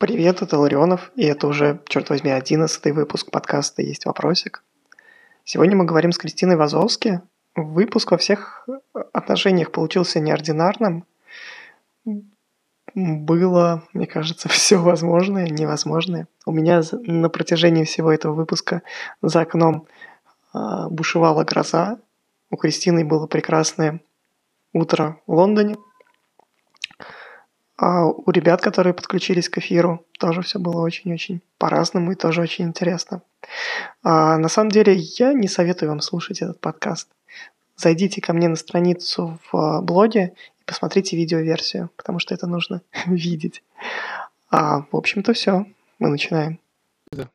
Привет, это Ларионов, и это уже, черт возьми, одиннадцатый выпуск подкаста «Есть вопросик». Сегодня мы говорим с Кристиной Вазовски. Выпуск во всех отношениях получился неординарным. Было, мне кажется, все возможное, невозможное. У меня на протяжении всего этого выпуска за окном э, бушевала гроза. У Кристины было прекрасное утро в Лондоне – а у ребят, которые подключились к эфиру, тоже все было очень-очень по-разному и тоже очень интересно. А, на самом деле, я не советую вам слушать этот подкаст. Зайдите ко мне на страницу в а, блоге и посмотрите видеоверсию, потому что это нужно видеть. А, в общем-то, все. Мы начинаем. Да.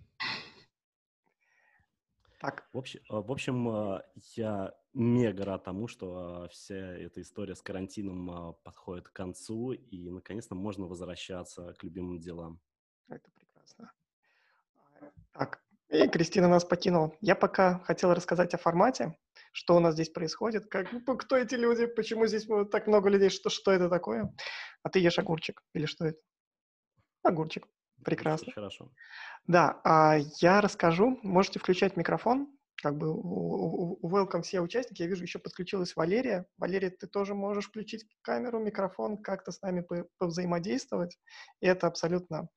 Так. В общем, в общем, а, я мега рад тому, что а, вся эта история с карантином а, подходит к концу, и наконец-то можно возвращаться к любимым делам. Это прекрасно. Так, и Кристина нас покинула. Я пока хотел рассказать о формате, что у нас здесь происходит, как, ну, кто эти люди, почему здесь так много людей, что, что это такое. А ты ешь огурчик или что это? Огурчик. Прекрасно. Хорошо. Да, а я расскажу. Можете включать микрофон как бы у, у welcome все участники. Я вижу, еще подключилась Валерия. Валерия, ты тоже можешь включить камеру, микрофон, как-то с нами повзаимодействовать. И это абсолютно...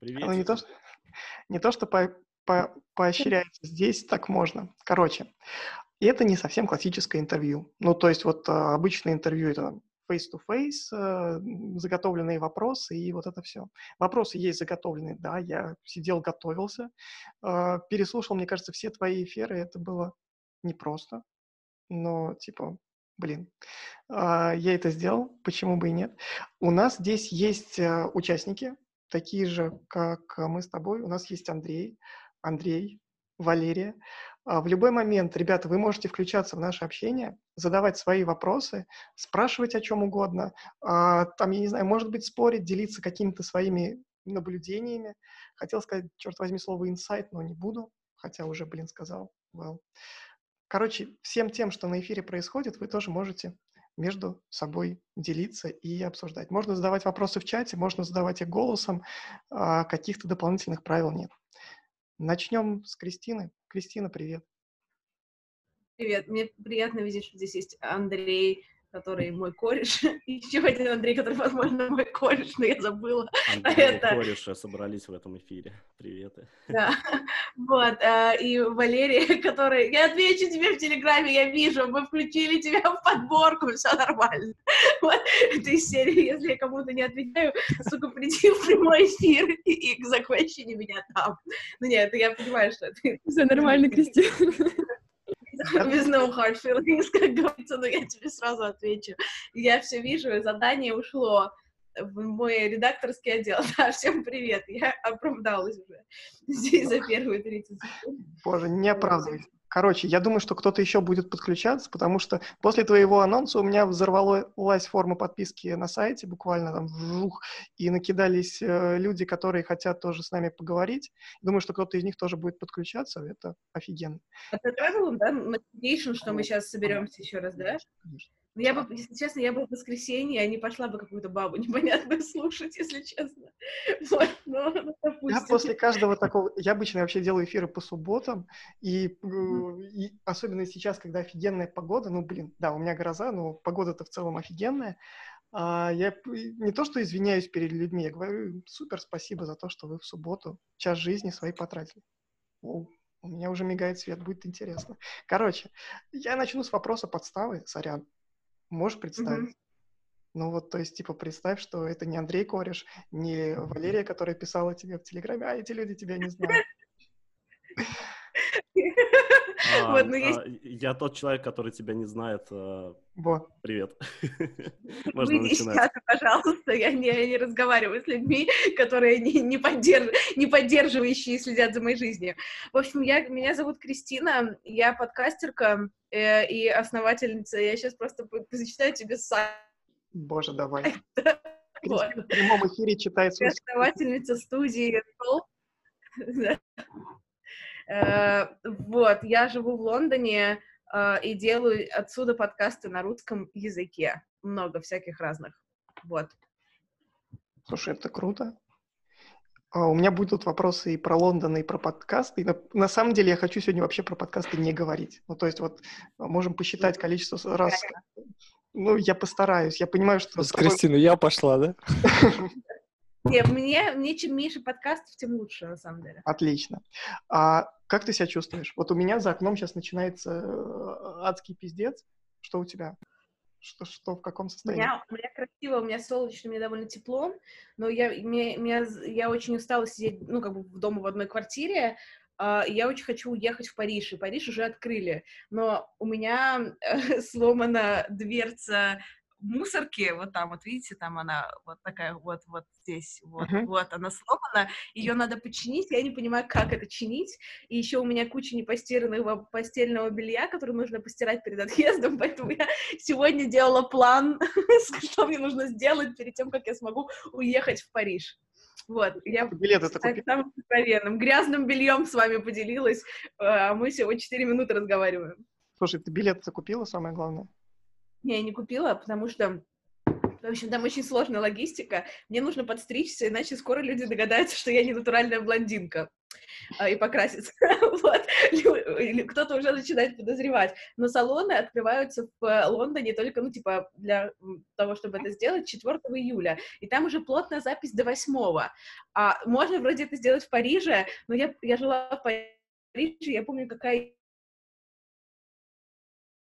Привет. Ну, не то, что, не то, что по, по, поощряется. Здесь так можно. Короче, это не совсем классическое интервью. Ну, то есть вот а, обычное интервью это face-to-face, э, заготовленные вопросы и вот это все. Вопросы есть заготовленные, да, я сидел, готовился, э, переслушал, мне кажется, все твои эфиры, это было непросто, но типа, блин, э, я это сделал, почему бы и нет. У нас здесь есть э, участники, такие же, как мы с тобой. У нас есть Андрей, Андрей, Валерия. А, в любой момент, ребята, вы можете включаться в наше общение, задавать свои вопросы, спрашивать о чем угодно. А, там, я не знаю, может быть, спорить, делиться какими-то своими наблюдениями. Хотел сказать, черт возьми, слово инсайт, но не буду, хотя уже, блин, сказал. Well. Короче, всем тем, что на эфире происходит, вы тоже можете между собой делиться и обсуждать. Можно задавать вопросы в чате, можно задавать их голосом, а каких-то дополнительных правил нет. Начнем с Кристины. Кристина, привет. Привет, мне приятно видеть, что здесь есть Андрей, который мой кореш, и еще один Андрей, который, возможно, мой кореш, но я забыла. Андрей это... кореша собрались в этом эфире. Привет. Да, вот, а, и Валерия, который... Я отвечу тебе в Телеграме, я вижу, мы включили тебя в подборку, все нормально. Вот, это из серии, если я кому-то не отвечаю, сука, приди в прямой эфир и, и закончи меня там. Ну нет, я понимаю, что это... Все нормально, Кристина. Без no hard feelings, как говорится, но я тебе сразу отвечу. Я все вижу, задание ушло в мой редакторский отдел. Да, всем привет, я оправдалась уже здесь за первые 30 секунд. Боже, не оправдывайся. Короче, я думаю, что кто-то еще будет подключаться, потому что после твоего анонса у меня взорвалась форма подписки на сайте, буквально там вжух, и накидались э, люди, которые хотят тоже с нами поговорить. Думаю, что кто-то из них тоже будет подключаться, это офигенно. Это travel, да, notification, что мы сейчас соберемся еще раз, да? Конечно. Ну, я бы, если честно, я бы в воскресенье, а не пошла бы какую-то бабу непонятную слушать, если честно. Вот, но, ну, я после каждого такого... Я обычно вообще делаю эфиры по субботам, и, и особенно сейчас, когда офигенная погода, ну, блин, да, у меня гроза, но погода-то в целом офигенная, а я не то, что извиняюсь перед людьми, я говорю, супер, спасибо за то, что вы в субботу час жизни своей потратили. О, у меня уже мигает свет, будет интересно. Короче, я начну с вопроса подставы, сорян. Можешь представить? Mm-hmm. Ну вот, то есть, типа, представь, что это не Андрей Кореш, не Валерия, которая писала тебе в Телеграме, а эти люди тебя не знают. А, вот, ну, есть... а, я тот человек, который тебя не знает. А... Вот. Привет. Можно Выйди начинать. Сейчас, пожалуйста, я не, не разговариваю с людьми, которые не, не, поддерж... не поддерживающие и следят за моей жизнью. В общем, я, меня зовут Кристина, я подкастерка э, и основательница. Я сейчас просто зачитаю тебе сайт. Боже, давай. Вот. В прямом эфире читается. Основательница студии Э, вот, я живу в Лондоне э, и делаю отсюда подкасты на русском языке. Много всяких разных. Вот. Слушай, это круто. А, у меня будут вопросы и про Лондон, и про подкасты. На, на самом деле я хочу сегодня вообще про подкасты не говорить. Ну, то есть вот а, можем посчитать количество раз. Ну, я постараюсь. Я понимаю, что... С Кристиной я пошла, да? Нет, мне, мне чем меньше подкастов, тем лучше, на самом деле. Отлично. А как ты себя чувствуешь? Вот у меня за окном сейчас начинается э, адский пиздец. Что у тебя? Что, что, в каком состоянии? У меня, у меня красиво, у меня солнечно, мне довольно тепло, но я, мне, меня, я очень устала сидеть, ну, как бы в дома в одной квартире, Uh, я очень хочу уехать в Париж, и Париж уже открыли, но у меня э, сломана дверца мусорки, вот там, вот видите, там она вот такая вот, вот здесь, вот, uh-huh. вот, она сломана, ее надо починить, я не понимаю, как это чинить, и еще у меня куча непостиранного постельного белья, которое нужно постирать перед отъездом, поэтому я сегодня делала план, что мне нужно сделать перед тем, как я смогу уехать в Париж. Вот, я билеты самым откровенным, грязным бельем с вами поделилась, а мы всего 4 минуты разговариваем. Слушай, ты билет закупила, самое главное? Не, я не купила, потому что в общем, там очень сложная логистика. Мне нужно подстричься, иначе скоро люди догадаются, что я не натуральная блондинка а, и покраситься. вот. Кто-то уже начинает подозревать. Но салоны открываются в Лондоне только, ну, типа, для того, чтобы это сделать, 4 июля. И там уже плотная запись до 8. А можно вроде это сделать в Париже, но я, я жила в Париже, я помню, какая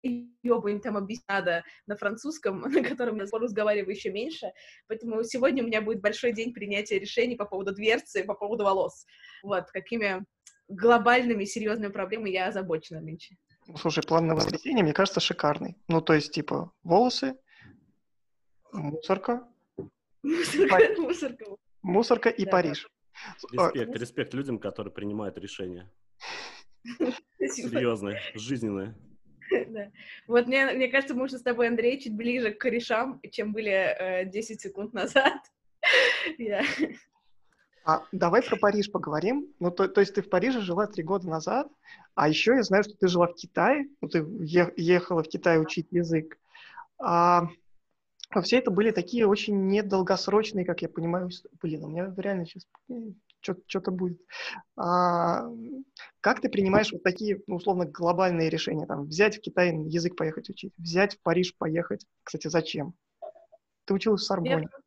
ёбань там объяснить надо на французском, на котором я разговариваю еще меньше. Поэтому сегодня у меня будет большой день принятия решений по поводу дверцы, по поводу волос. Вот, какими глобальными серьезными проблемами я озабочена нынче. Слушай, план на воскресенье, мне кажется, шикарный. Ну, то есть, типа, волосы, мусорка. Мусорка, мусорка. Мусорка и да, Париж. Респект, респект людям, которые принимают решения. Серьезные, жизненные. Да. Вот мне, мне кажется, мы уже с тобой, Андрей, чуть ближе к корешам, чем были э, 10 секунд назад. yeah. А давай про Париж поговорим. Ну, то, то есть ты в Париже жила три года назад, а еще я знаю, что ты жила в Китае, ну, ты ехала в Китай учить язык. А, а все это были такие очень недолгосрочные, как я понимаю, блин, у меня реально сейчас что-то будет. А, как ты принимаешь вот такие, ну, условно, глобальные решения? Там, взять в Китай язык поехать учить, взять в Париж поехать. Кстати, зачем? Ты училась в Сорбоне. Я,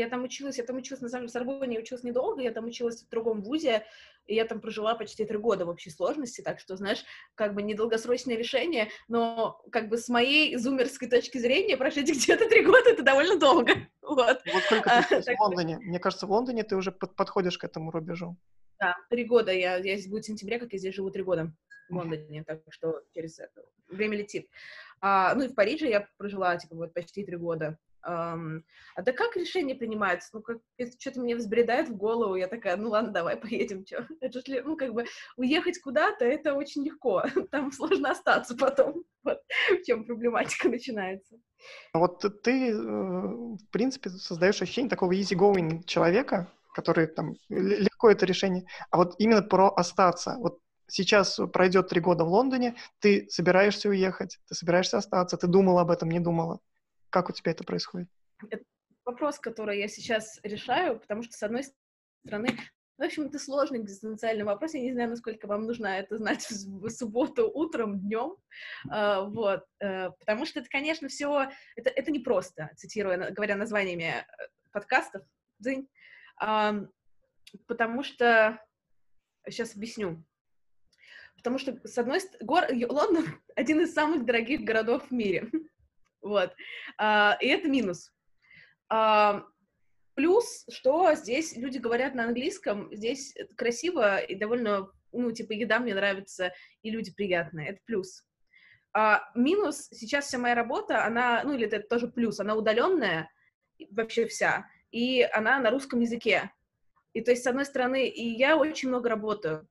я там училась, я там училась, на самом деле, в Сорбоне я училась недолго, я там училась в другом вузе, и я там прожила почти три года в общей сложности, так что, знаешь, как бы недолгосрочное решение, но как бы с моей зумерской точки зрения прожить где-то три года — это довольно долго. Вот, вот сколько ты а, в Лондоне? Мне кажется, в Лондоне ты уже под, подходишь к этому рубежу. Да, три года. Я, я здесь будет в сентябре, как я здесь живу три года в Лондоне, так что через это время летит. А, ну и в Париже я прожила, типа, вот почти три года. Um, а да как решение принимается? Ну, как что-то мне взбредает в голову, я такая, ну ладно, давай поедем, что? Это же, ну, как бы, уехать куда-то, это очень легко, там сложно остаться потом, вот в чем проблематика начинается. Вот ты, э, в принципе, создаешь ощущение такого easygoing человека, который там легко это решение, а вот именно про остаться. Вот сейчас пройдет три года в Лондоне, ты собираешься уехать, ты собираешься остаться, ты думала об этом, не думала. Как у тебя это происходит? Это вопрос, который я сейчас решаю, потому что, с одной стороны, в общем, это сложный экзистенциальный вопрос. Я не знаю, насколько вам нужно это знать в субботу утром, днем. Uh, вот. Uh, потому что это, конечно, все... Это, это непросто, цитируя, говоря названиями э, подкастов. Дзынь. Потому что... Сейчас объясню. Потому что, с одной стороны. Лондон — один из самых дорогих городов в мире. Вот. А, и это минус. А, плюс, что здесь люди говорят на английском, здесь красиво и довольно, ну, типа, еда мне нравится, и люди приятные. Это плюс. А, минус, сейчас вся моя работа, она, ну, или это тоже плюс, она удаленная, вообще вся, и она на русском языке. И то есть, с одной стороны, и я очень много работаю,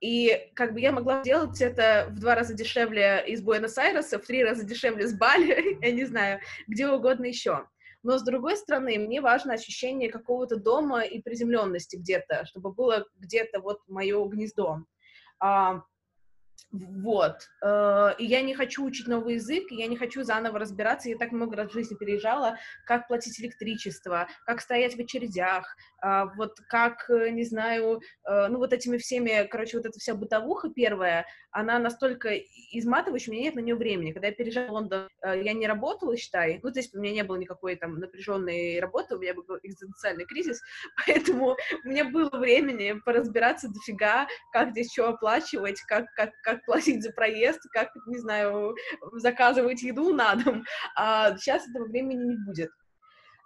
и как бы я могла сделать это в два раза дешевле из Буэнос-Айреса, в три раза дешевле с Бали, я не знаю, где угодно еще. Но, с другой стороны, мне важно ощущение какого-то дома и приземленности где-то, чтобы было где-то вот мое гнездо. Вот. Э, и я не хочу учить новый язык, я не хочу заново разбираться. Я так много раз в жизни переезжала, как платить электричество, как стоять в очередях, а, вот как, э, не знаю, э, ну вот этими всеми, короче, вот эта вся бытовуха первая, она настолько изматывающая, у меня нет на нее времени. Когда я переезжала в Лондон, я не работала, считай, ну, то есть у меня не было никакой там напряженной работы, у меня был экзистенциальный кризис, поэтому у меня было времени поразбираться дофига, как здесь что оплачивать, как, как, как платить за проезд, как, не знаю, заказывать еду на дом. А сейчас этого времени не будет.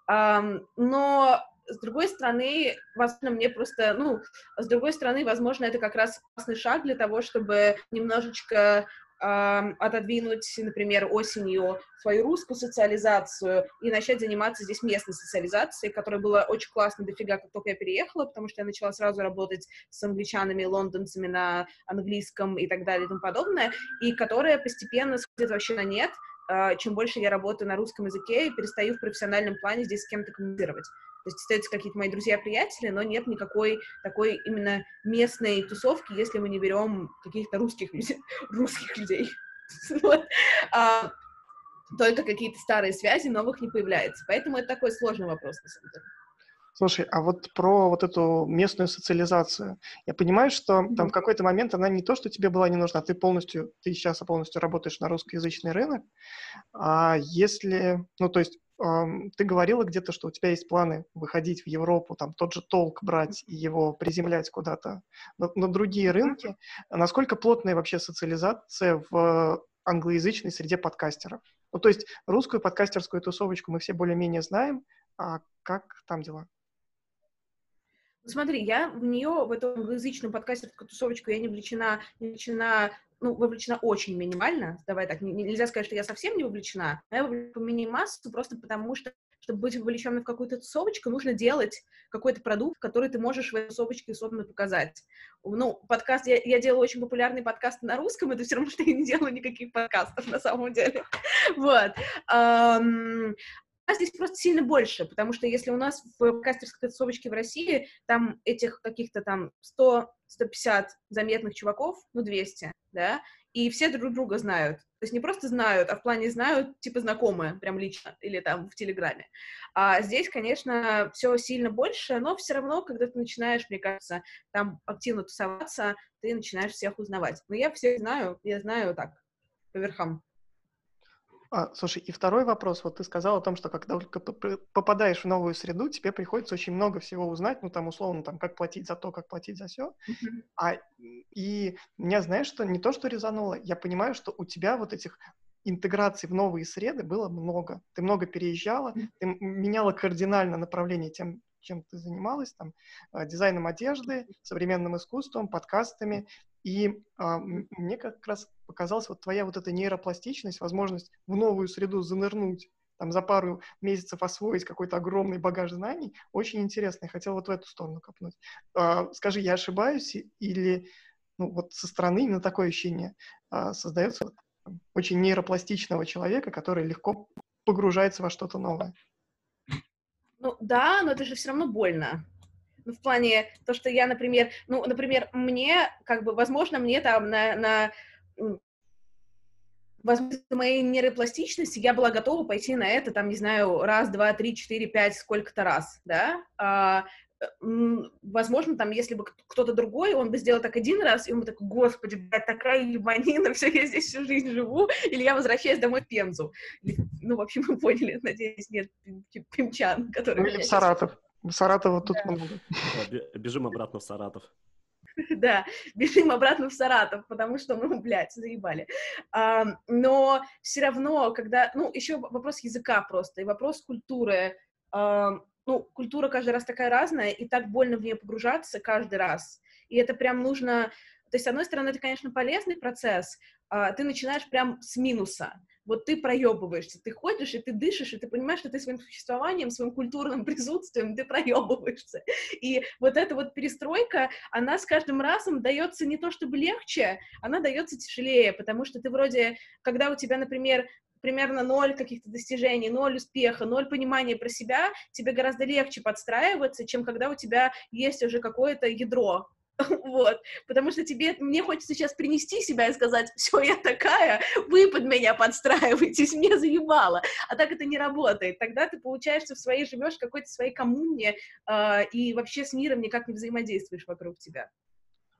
А, но с другой стороны, возможно, мне просто, ну, с другой стороны, возможно, это как раз классный шаг для того, чтобы немножечко отодвинуть, например, осенью свою русскую социализацию и начать заниматься здесь местной социализацией, которая была очень классно дофига, как только я переехала, потому что я начала сразу работать с англичанами, лондонцами на английском и так далее и тому подобное, и которая постепенно сходит вообще на нет, а, чем больше я работаю на русском языке и перестаю в профессиональном плане здесь с кем-то коммуницировать. То есть остаются какие-то мои друзья-приятели, но нет никакой такой именно местной тусовки, если мы не берем каких-то русских, русских людей. а, только какие-то старые связи, новых не появляется. Поэтому это такой сложный вопрос, на самом деле. Слушай, а вот про вот эту местную социализацию. Я понимаю, что там в какой-то момент она не то, что тебе была не нужна, ты полностью, ты сейчас полностью работаешь на русскоязычный рынок. А если, ну, то есть ты говорила где-то, что у тебя есть планы выходить в Европу, там тот же толк брать и его приземлять куда-то на, на другие рынки. Насколько плотная вообще социализация в англоязычной среде подкастеров? Ну, то есть русскую подкастерскую тусовочку мы все более-менее знаем, а как там дела? Смотри, я в нее, в эту англоязычную подкастерскую тусовочку, я не влечена, не влечена ну, вовлечена очень минимально, давай так, нельзя сказать, что я совсем не вовлечена, но я вовлечена по мини-массу просто потому, что чтобы быть вовлеченным в какую-то тусовочку, нужно делать какой-то продукт, который ты можешь в этой тусовочке условно показать. Ну, подкаст, я, я делаю очень популярные подкасты на русском, это все равно, что я не делаю никаких подкастов на самом деле. Вот. Здесь просто сильно больше, потому что если у нас в кастерской тусовочке в России там этих каких-то там 100-150 заметных чуваков, ну 200, да, и все друг друга знают. То есть не просто знают, а в плане знают, типа знакомые, прям лично, или там в Телеграме. А здесь, конечно, все сильно больше, но все равно, когда ты начинаешь, мне кажется, там активно тусоваться, ты начинаешь всех узнавать. Но я всех знаю, я знаю так, по верхам. А, слушай, и второй вопрос. Вот ты сказал о том, что когда только попадаешь в новую среду, тебе приходится очень много всего узнать, ну, там, условно, там, как платить за то, как платить за все. Mm-hmm. А, и меня, знаешь, что не то, что резануло, я понимаю, что у тебя вот этих интеграций в новые среды было много. Ты много переезжала, ты меняла кардинально направление тем, чем ты занималась, там, а, дизайном одежды, современным искусством, подкастами. И а, мне как раз показалась вот твоя вот эта нейропластичность, возможность в новую среду занырнуть, там за пару месяцев освоить какой-то огромный багаж знаний, очень интересно. Я хотел вот в эту сторону копнуть. А, скажи, я ошибаюсь или ну, вот со стороны именно такое ощущение а, создается очень нейропластичного человека, который легко погружается во что-то новое? Ну да, но это же все равно больно. Ну, в плане то, что я, например, ну, например, мне, как бы, возможно, мне там на, на возможно, моей нейропластичности я была готова пойти на это, там, не знаю, раз, два, три, четыре, пять, сколько-то раз, да, а, возможно, там, если бы кто-то другой, он бы сделал так один раз, и он бы такой, господи, блядь, такая ебанина, все, я здесь всю жизнь живу, или я возвращаюсь домой в Пензу. Ну, в общем, вы поняли, надеюсь, нет пимчан, которые... Ну, или в Саратов. В Саратова тут да. много. Бежим обратно в Саратов. Да, бежим обратно в Саратов, потому что, ну, блядь, заебали. А, но все равно, когда, ну, еще вопрос языка просто, и вопрос культуры. А, ну, культура каждый раз такая разная, и так больно в нее погружаться каждый раз. И это прям нужно... То есть, с одной стороны, это, конечно, полезный процесс, а, ты начинаешь прям с минуса вот ты проебываешься, ты ходишь, и ты дышишь, и ты понимаешь, что ты своим существованием, своим культурным присутствием, ты проебываешься. И вот эта вот перестройка, она с каждым разом дается не то чтобы легче, она дается тяжелее, потому что ты вроде, когда у тебя, например, примерно ноль каких-то достижений, ноль успеха, ноль понимания про себя, тебе гораздо легче подстраиваться, чем когда у тебя есть уже какое-то ядро, Вот, потому что тебе, мне хочется сейчас принести себя и сказать, все, я такая, вы под меня подстраиваетесь, мне заебало. А так это не работает. Тогда ты, получаешься, в своей живешь в какой-то своей коммуне э, и вообще с миром никак не взаимодействуешь вокруг тебя.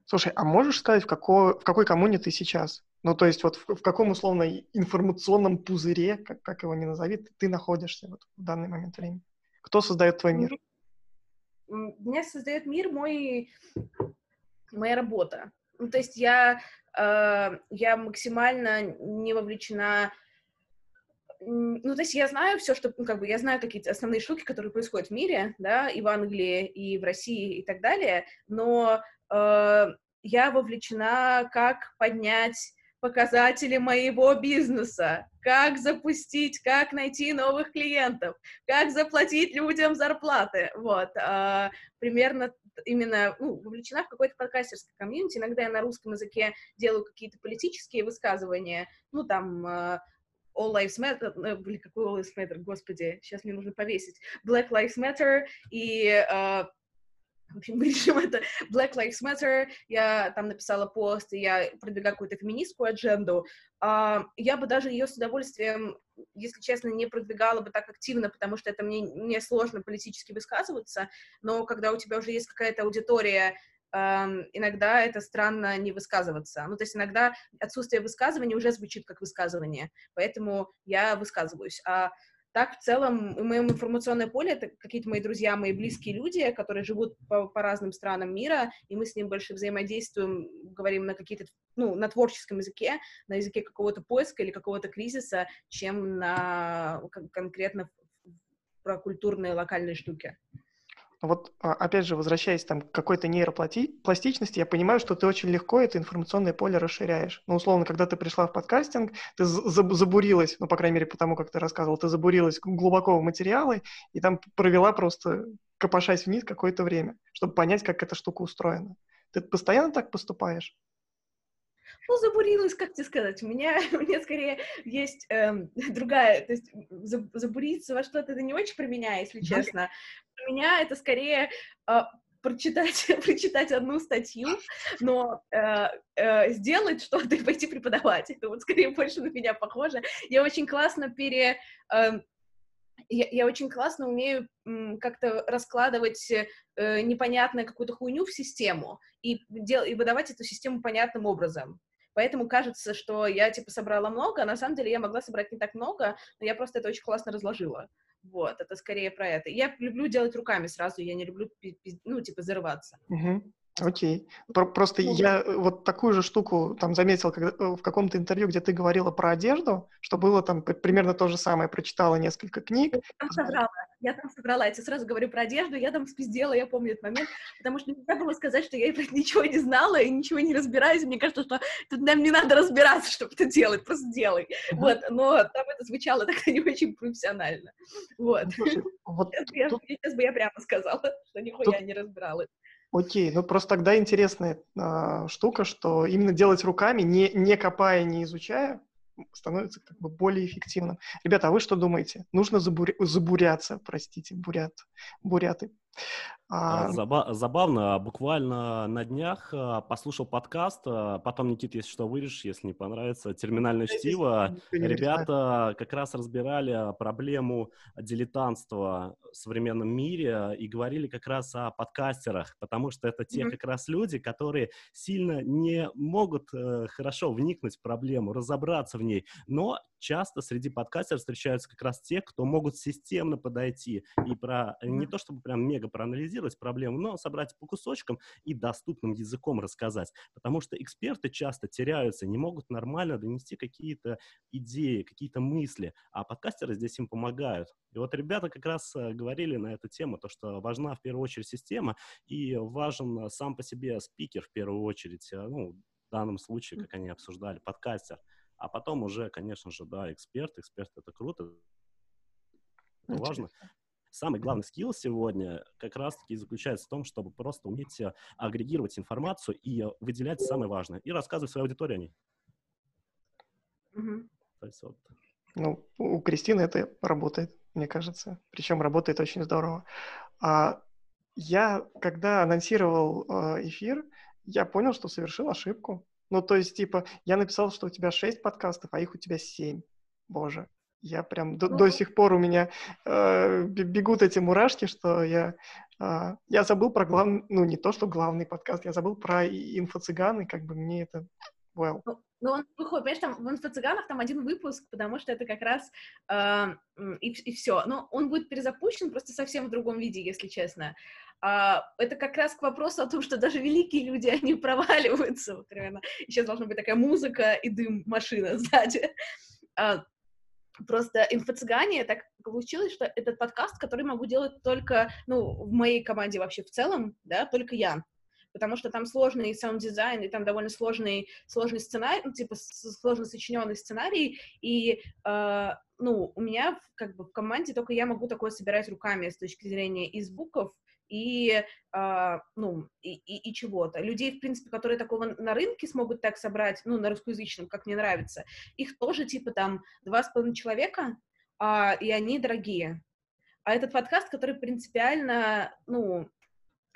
Слушай, а можешь сказать, в какой, в какой коммуне ты сейчас? Ну, то есть вот в, в каком условно информационном пузыре, как, как его ни назови, ты находишься вот в данный момент времени? Кто создает твой мир? Меня создает мир мой моя работа. Ну, то есть я, э, я максимально не вовлечена ну, то есть я знаю все, что, ну, как бы, я знаю какие-то основные штуки, которые происходят в мире, да, и в Англии, и в России, и так далее, но э, я вовлечена, как поднять показатели моего бизнеса, как запустить, как найти новых клиентов, как заплатить людям зарплаты, вот, э, примерно именно ну, вовлечена в какой-то подкастерский комьюнити. Иногда я на русском языке делаю какие-то политические высказывания, ну, там, uh, All Lives Matter, э, блин, какой All Lives Matter, господи, сейчас мне нужно повесить, Black Lives Matter и uh, в общем, мы решим это Black Lives Matter, я там написала пост, и я продвигаю какую-то феминистскую адженду, uh, я бы даже ее с удовольствием, если честно, не продвигала бы так активно, потому что это мне, мне сложно политически высказываться, но когда у тебя уже есть какая-то аудитория, Um, иногда это странно не высказываться. Ну, то есть иногда отсутствие высказывания уже звучит как высказывание, поэтому я высказываюсь. А так, в целом, в моем информационное поле это какие-то мои друзья, мои близкие люди, которые живут по, по разным странам мира, и мы с ним больше взаимодействуем, говорим на какие-то, ну, на творческом языке, на языке какого-то поиска или какого-то кризиса, чем на конкретно про культурные локальные штуки. Вот, а, опять же, возвращаясь там к какой-то нейропластичности, я понимаю, что ты очень легко это информационное поле расширяешь. Ну, условно, когда ты пришла в подкастинг, ты забурилась, ну, по крайней мере, потому как ты рассказывал, ты забурилась глубоко в материалы и там провела просто, копошась вниз какое-то время, чтобы понять, как эта штука устроена. Ты постоянно так поступаешь? Ну, забурилась, как тебе сказать, у меня, у меня скорее есть эм, другая, то есть забуриться во что-то, это не очень про меня, если честно. Про меня это скорее э, прочитать, прочитать одну статью, но э, э, сделать что-то и пойти преподавать. Это вот скорее больше на меня похоже. Я очень классно пере... Э, я, я очень классно умею как-то раскладывать э, непонятную какую-то хуйню в систему и, дел, и выдавать эту систему понятным образом. Поэтому кажется, что я, типа, собрала много, а на самом деле я могла собрать не так много, но я просто это очень классно разложила. Вот, это скорее про это. Я люблю делать руками сразу, я не люблю, ну, типа, зарываться. Угу. Окей. Про просто ну, я э, вот такую же штуку там заметил когда, э, в каком-то интервью, где ты говорила про одежду, что было там примерно то же самое. Прочитала несколько книг. Я там собрала, я там собрала. Я тебе сразу говорю про одежду, я там спиздела, я помню этот момент, потому что нельзя было сказать, что я ничего не знала и ничего не разбираюсь. Мне кажется, что тут нам не надо разбираться, чтобы это делать, просто делай. Uh-huh. Вот, но там это звучало так не очень профессионально. Вот. Ну, слушай, вот я, тут... Сейчас бы я прямо сказала, что нихуя тут... не разбиралась. Окей, ну просто тогда интересная а, штука, что именно делать руками, не, не копая, не изучая, становится как бы более эффективным. Ребята, а вы что думаете? Нужно забуря... забуряться, простите, бурят, буряты. А, а... Заба- забавно, буквально на днях а, послушал подкаст, а, потом, Никит, если что, вырежешь, если не понравится, «Терминальное чтиво». Ребята как раз разбирали проблему дилетантства в современном мире и говорили как раз о подкастерах, потому что это те mm-hmm. как раз люди, которые сильно не могут э, хорошо вникнуть в проблему, разобраться в ней, но часто среди подкастеров встречаются как раз те, кто могут системно подойти и про не то чтобы прям мега проанализировать проблему, но собрать по кусочкам и доступным языком рассказать. Потому что эксперты часто теряются, не могут нормально донести какие-то идеи, какие-то мысли, а подкастеры здесь им помогают. И вот ребята как раз э, говорили на эту тему, то, что важна в первую очередь система и важен сам по себе спикер в первую очередь, э, ну, в данном случае, как они обсуждали, подкастер. А потом уже, конечно же, да, эксперт. Эксперт — это круто, это важно. Самый главный скилл сегодня как раз-таки заключается в том, чтобы просто уметь э, агрегировать информацию и выделять самое важное, и рассказывать своей аудитории о ней. Mm-hmm. То есть вот. Ну, у Кристины это работает, мне кажется. Причем работает очень здорово. А я, когда анонсировал э, эфир, я понял, что совершил ошибку. Ну, то есть, типа, я написал, что у тебя шесть подкастов, а их у тебя семь. Боже, я прям до, до сих пор у меня э, бегут эти мурашки, что я, э, я забыл про главный, ну, не то, что главный подкаст, я забыл про инфо-цыганы, как бы мне это, well. Ну, ну он выходит, понимаешь, там в инфо-цыганах там один выпуск, потому что это как раз э, и, и все. Но он будет перезапущен просто совсем в другом виде, если честно. А, это как раз к вопросу о том, что даже великие люди, они проваливаются. Вот, примерно. Сейчас должна быть такая музыка и дым-машина сзади. А, просто инфо-цыгане так получилось, что этот подкаст, который могу делать только, ну, в моей команде вообще в целом, да, только я потому что там сложный саунд-дизайн, и там довольно сложный, сложный сценарий, ну, типа сложно сочиненный сценарий, и, э, ну, у меня как бы в команде только я могу такое собирать руками с точки зрения и звуков, и, э, ну, и, и, и чего-то. Людей, в принципе, которые такого на рынке смогут так собрать, ну, на русскоязычном, как мне нравится, их тоже, типа, там, два с половиной человека, э, и они дорогие. А этот подкаст, который принципиально, ну,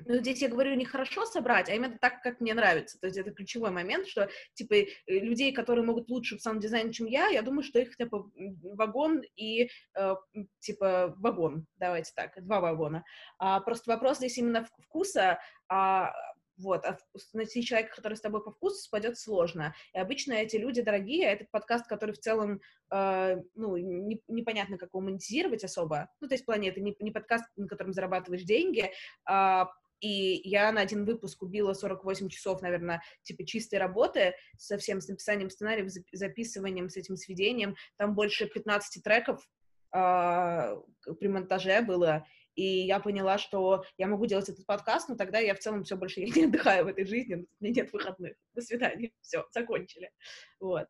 ну, здесь я говорю не хорошо собрать, а именно так, как мне нравится. То есть это ключевой момент, что, типа, э, людей, которые могут лучше в саунд-дизайне, чем я, я думаю, что их, типа, вагон и, э, типа, вагон, давайте так, два вагона. А, просто вопрос здесь именно вкуса, а, вот, а найти человека, который с тобой по вкусу спадет сложно. И обычно эти люди дорогие, а этот подкаст, который в целом, э, ну, не, непонятно, как его монетизировать особо, ну, то есть в плане это не, не подкаст, на котором зарабатываешь деньги, а и я на один выпуск убила 48 часов, наверное, типа чистой работы, со всем, с написанием сценариев, записыванием, с этим сведением. Там больше 15 треков э, при монтаже было, и я поняла, что я могу делать этот подкаст, но тогда я в целом все больше я не отдыхаю в этой жизни, у меня нет выходных. До свидания, все, закончили. Вот.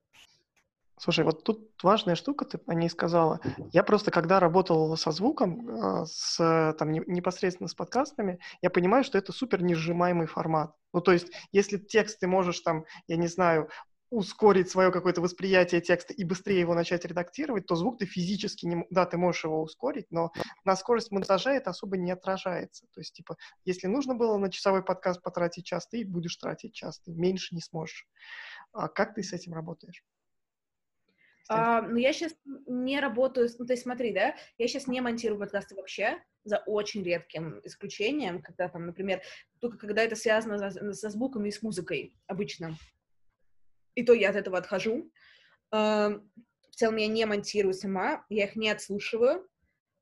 Слушай, вот тут важная штука, ты о ней сказала. Я просто, когда работал со звуком, а, с, там, непосредственно с подкастами, я понимаю, что это супер несжимаемый формат. Ну, то есть, если текст ты можешь там, я не знаю, ускорить свое какое-то восприятие текста и быстрее его начать редактировать, то звук ты физически не... Да, ты можешь его ускорить, но на скорость монтажа это особо не отражается. То есть, типа, если нужно было на часовой подкаст потратить час, ты будешь тратить час, ты меньше не сможешь. А как ты с этим работаешь? А, ну, я сейчас не работаю, ну, то есть смотри, да, я сейчас не монтирую подкасты вообще, за очень редким исключением, когда там, например, только когда это связано со, со звуками и с музыкой обычно. И то я от этого отхожу. А, в целом я не монтирую сама, я их не отслушиваю,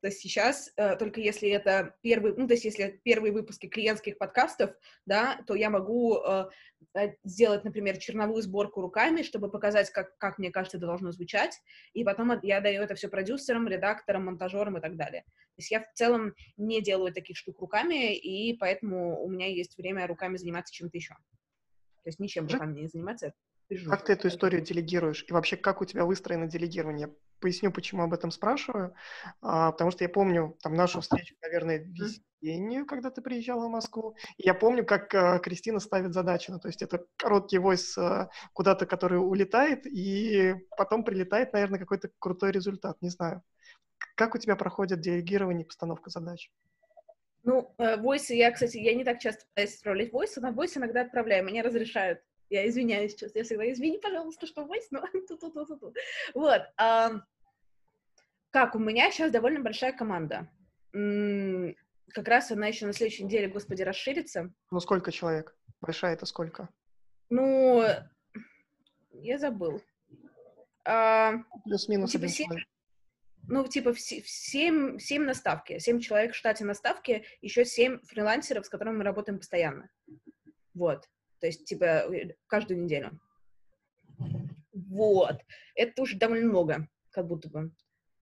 то есть сейчас, э, только если это первый, ну, то есть если первые выпуски клиентских подкастов, да, то я могу э, э, сделать, например, черновую сборку руками, чтобы показать, как, как мне кажется, это должно звучать, и потом я даю это все продюсерам, редакторам, монтажерам и так далее. То есть я в целом не делаю таких штук руками, и поэтому у меня есть время руками заниматься чем-то еще. То есть ничем руками не заниматься, как ты эту историю делегируешь? И вообще, как у тебя выстроено делегирование? Поясню, почему об этом спрашиваю. А, потому что я помню там нашу встречу, наверное, весеннюю, когда ты приезжала в Москву. И я помню, как а, Кристина ставит задачи. Ну, то есть это короткий войс а, куда-то, который улетает, и потом прилетает, наверное, какой-то крутой результат. Не знаю. Как у тебя проходит делегирование и постановка задач? Ну, войсы, я, кстати, я не так часто пытаюсь отправлять войсы, но войсы иногда отправляю, мне разрешают. Я извиняюсь сейчас, я всегда извини, пожалуйста, что войс, но ту-ту-ту-ту. Вот. А, как, у меня сейчас довольно большая команда. М-м, как раз она еще на следующей неделе, господи, расширится. Ну, сколько человек? Большая это сколько? Ну, я забыл. А, Плюс-минус типа, 7, ну, типа, в 7, 7 на ставке. 7 человек в штате на ставке, еще 7 фрилансеров, с которыми мы работаем постоянно. Вот. То есть, типа, э, каждую неделю. Вот. Это уже довольно много, как будто бы.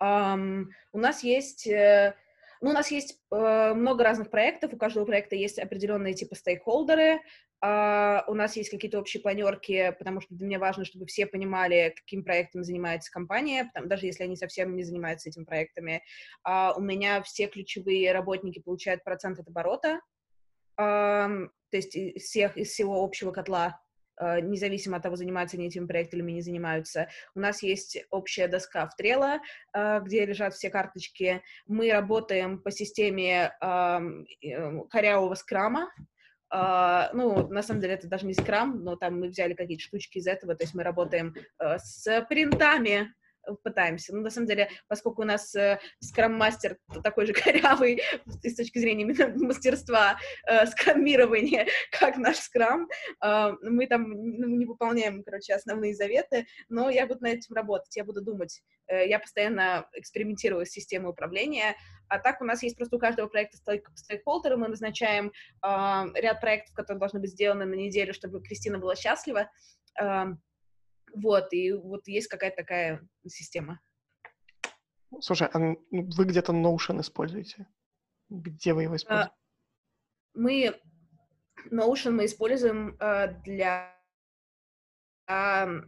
Um, у нас есть... Uh, ну, у нас есть uh, много разных проектов, у каждого проекта есть определенные типа стейкхолдеры, uh, у нас есть какие-то общие планерки, потому что для меня важно, чтобы все понимали, каким проектом занимается компания, потому, даже если они совсем не занимаются этими проектами. Uh, у меня все ключевые работники получают процент от оборота, то есть из всех, из всего общего котла, а, независимо от того, занимаются они этим проектом или не занимаются. У нас есть общая доска в Trello, а, где лежат все карточки. Мы работаем по системе корявого скрама, Uh, ну, на самом деле, это даже не скрам, но там мы взяли какие-то штучки из этого, то есть мы работаем с принтами, пытаемся. Ну, на самом деле, поскольку у нас э, скрам-мастер такой же корявый с точки зрения мастерства э, скраммирования, как наш скрам, э, мы там ну, не выполняем, короче, основные заветы, но я буду над этим работать, я буду думать. Э, я постоянно экспериментирую с системой управления, а так у нас есть просто у каждого проекта стейкхолдеры, мы назначаем э, ряд проектов, которые должны быть сделаны на неделю, чтобы Кристина была счастлива. Э, вот, и вот есть какая-то такая система. Слушай, а вы где-то Notion используете? Где вы его а, используете? Мы Notion мы используем uh, для uh,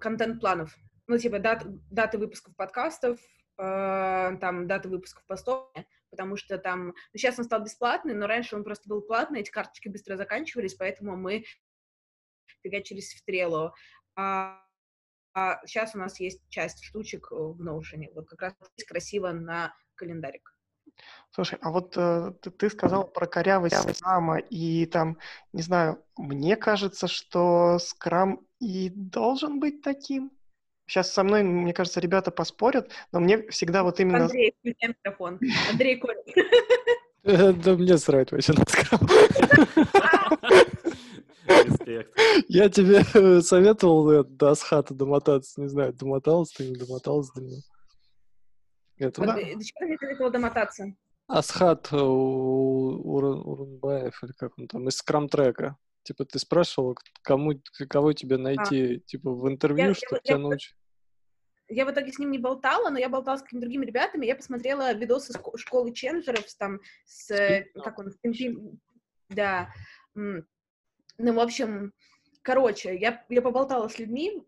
контент-планов. Ну, типа дат, даты выпусков подкастов, там даты выпусков постов, потому что там... Ну, сейчас он стал бесплатный, но раньше он просто был платный, эти карточки быстро заканчивались, поэтому мы фигачились в Trello. А, а сейчас у нас есть часть штучек в Notion. Вот как раз красиво на календарик. Слушай, а вот э, ты, ты сказал про корявость скрама, и там, не знаю, мне кажется, что скрам и должен быть таким. Сейчас со мной, мне кажется, ребята поспорят, но мне всегда вот именно... Андрей, включай микрофон. Андрей Коль. Да мне срать вообще на скрам. Респект. Я тебе э, советовал э, до Асхата домотаться, не знаю, домотался ты, не домотался до него. Это... А, до чего ты советовал домотаться? Асхат э, Урунбаев, или как он там, из скрам-трека. Типа ты спрашивал, кому, кого тебе найти, а. типа в интервью, я, чтобы я, тебя я, научить. Я в итоге с ним не болтала, но я болтала с какими-то другими ребятами, я посмотрела видосы школы ченджеров, там, с, как он, да, ну, в общем, короче, я, я поболтала с людьми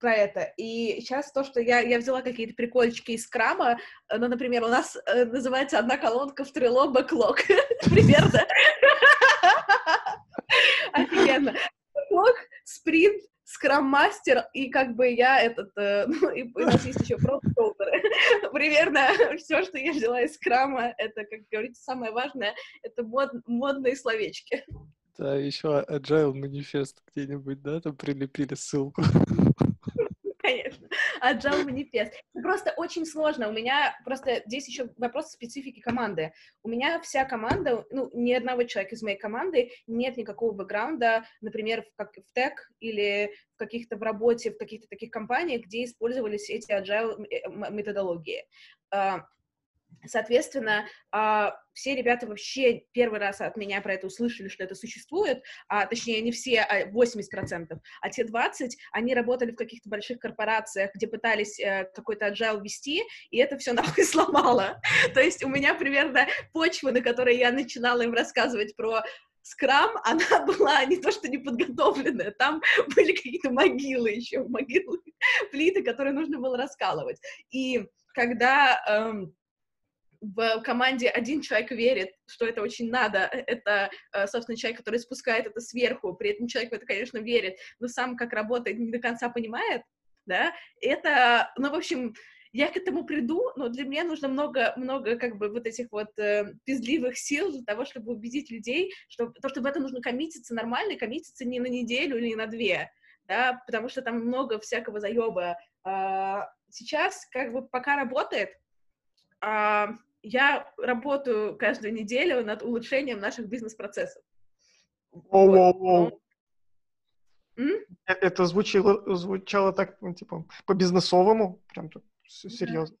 про это, и сейчас то, что я, я взяла какие-то прикольчики из крама, ну, например, у нас э, называется одна колонка в трило бэклог, примерно. Офигенно. Бэклог, спринт, скрам-мастер, и как бы я этот, э, ну, и у нас есть еще продукт-оутеры. Примерно все, что я взяла из скрама, это, как говорится, самое важное, это мод, модные словечки. Да, еще Agile манифест где-нибудь, да, там прилепили ссылку. Конечно, Agile манифест. Просто очень сложно. У меня просто здесь еще вопрос специфики команды. У меня вся команда, ну, ни одного человека из моей команды нет никакого бэкграунда, например, в, как, в тег или в каких-то в работе, в каких-то таких компаниях, где использовались эти agile э, методологии. Соответственно, а, все ребята вообще первый раз от меня про это услышали, что это существует, а, точнее, не все, а 80%, а те 20, они работали в каких-то больших корпорациях, где пытались э, какой-то agile вести, и это все нахуй сломало. То есть у меня примерно почва, на которой я начинала им рассказывать про скрам, она была не то что не подготовленная, там были какие-то могилы еще, могилы, плиты, которые нужно было раскалывать. И когда эм, в команде один человек верит, что это очень надо, э, это, э, собственно, человек, который спускает это сверху, при этом человек в это, конечно, верит, но сам как работает не до конца понимает, да, это, ну, в общем, я к этому приду, но для меня нужно много, много как бы вот этих вот э, пиздливых сил для того, чтобы убедить людей, что то, что в это нужно коммититься нормально, коммититься не на неделю или на две, да, потому что там много всякого заеба. А, сейчас как бы пока работает, а, я работаю каждую неделю над улучшением наших бизнес-процессов. Вот. Это звучало, звучало так, ну, типа, по-бизнесовому, прям тут серьезно.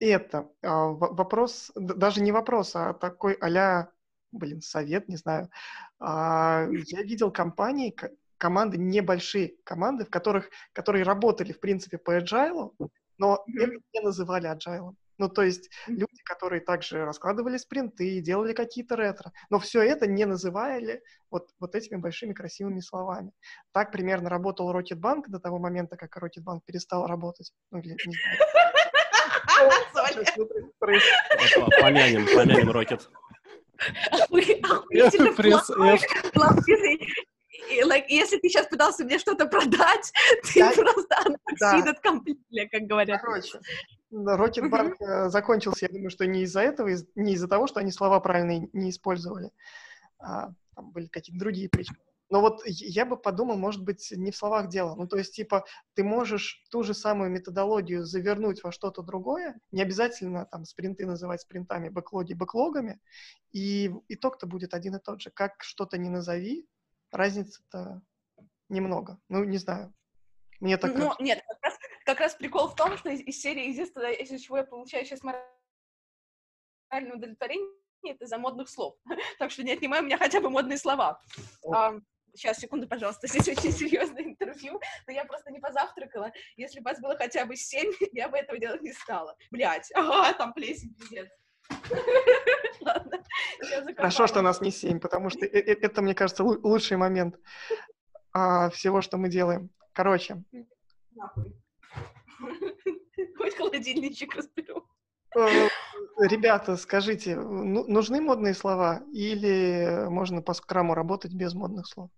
Да. Это а, вопрос, даже не вопрос, а такой а блин, совет, не знаю. А, я видел компании, команды небольшие, команды, в которых, которые работали, в принципе, по agile, но mm-hmm. это не называли agile. Ну, то есть люди, которые также раскладывали спринты, делали какие-то ретро, но все это не называли вот, вот этими большими красивыми словами. Так примерно работал Рокетбанк до того момента, как Рокетбанк перестал работать. Ну, или, не знаю. Помянем, помянем Рокет. Like, если ты сейчас пытался мне что-то продать, ты да, просто unsucceeded да. completely, как говорят. Короче, Рокетбанк uh-huh. закончился, я думаю, что не из-за этого, не из-за того, что они слова правильные не использовали, а там были какие-то другие причины. Но вот я бы подумал, может быть, не в словах дело. Ну, то есть, типа, ты можешь ту же самую методологию завернуть во что-то другое, не обязательно там спринты называть спринтами, бэклоги бэклогами, и итог-то будет один и тот же. Как что-то не назови, разница-то немного. Ну, не знаю. Мне так Ну, нет, как раз, как раз прикол в том, что из, из серии единственное, из чего я получаю сейчас моральное удовлетворение, это за модных слов. так что не отнимай у меня хотя бы модные слова. А, сейчас, секунду, пожалуйста, здесь очень серьезное интервью, но я просто не позавтракала. Если бы вас было хотя бы семь, я бы этого делать не стала. Блять, ага, там плесень, пиздец. Ладно, Хорошо, что нас не семь, потому что э, э, это, мне кажется, лучший момент а, всего, что мы делаем. Короче. Хоть холодильничек разберу. Э, ребята, скажите, ну, нужны модные слова или можно по скраму работать без модных слов?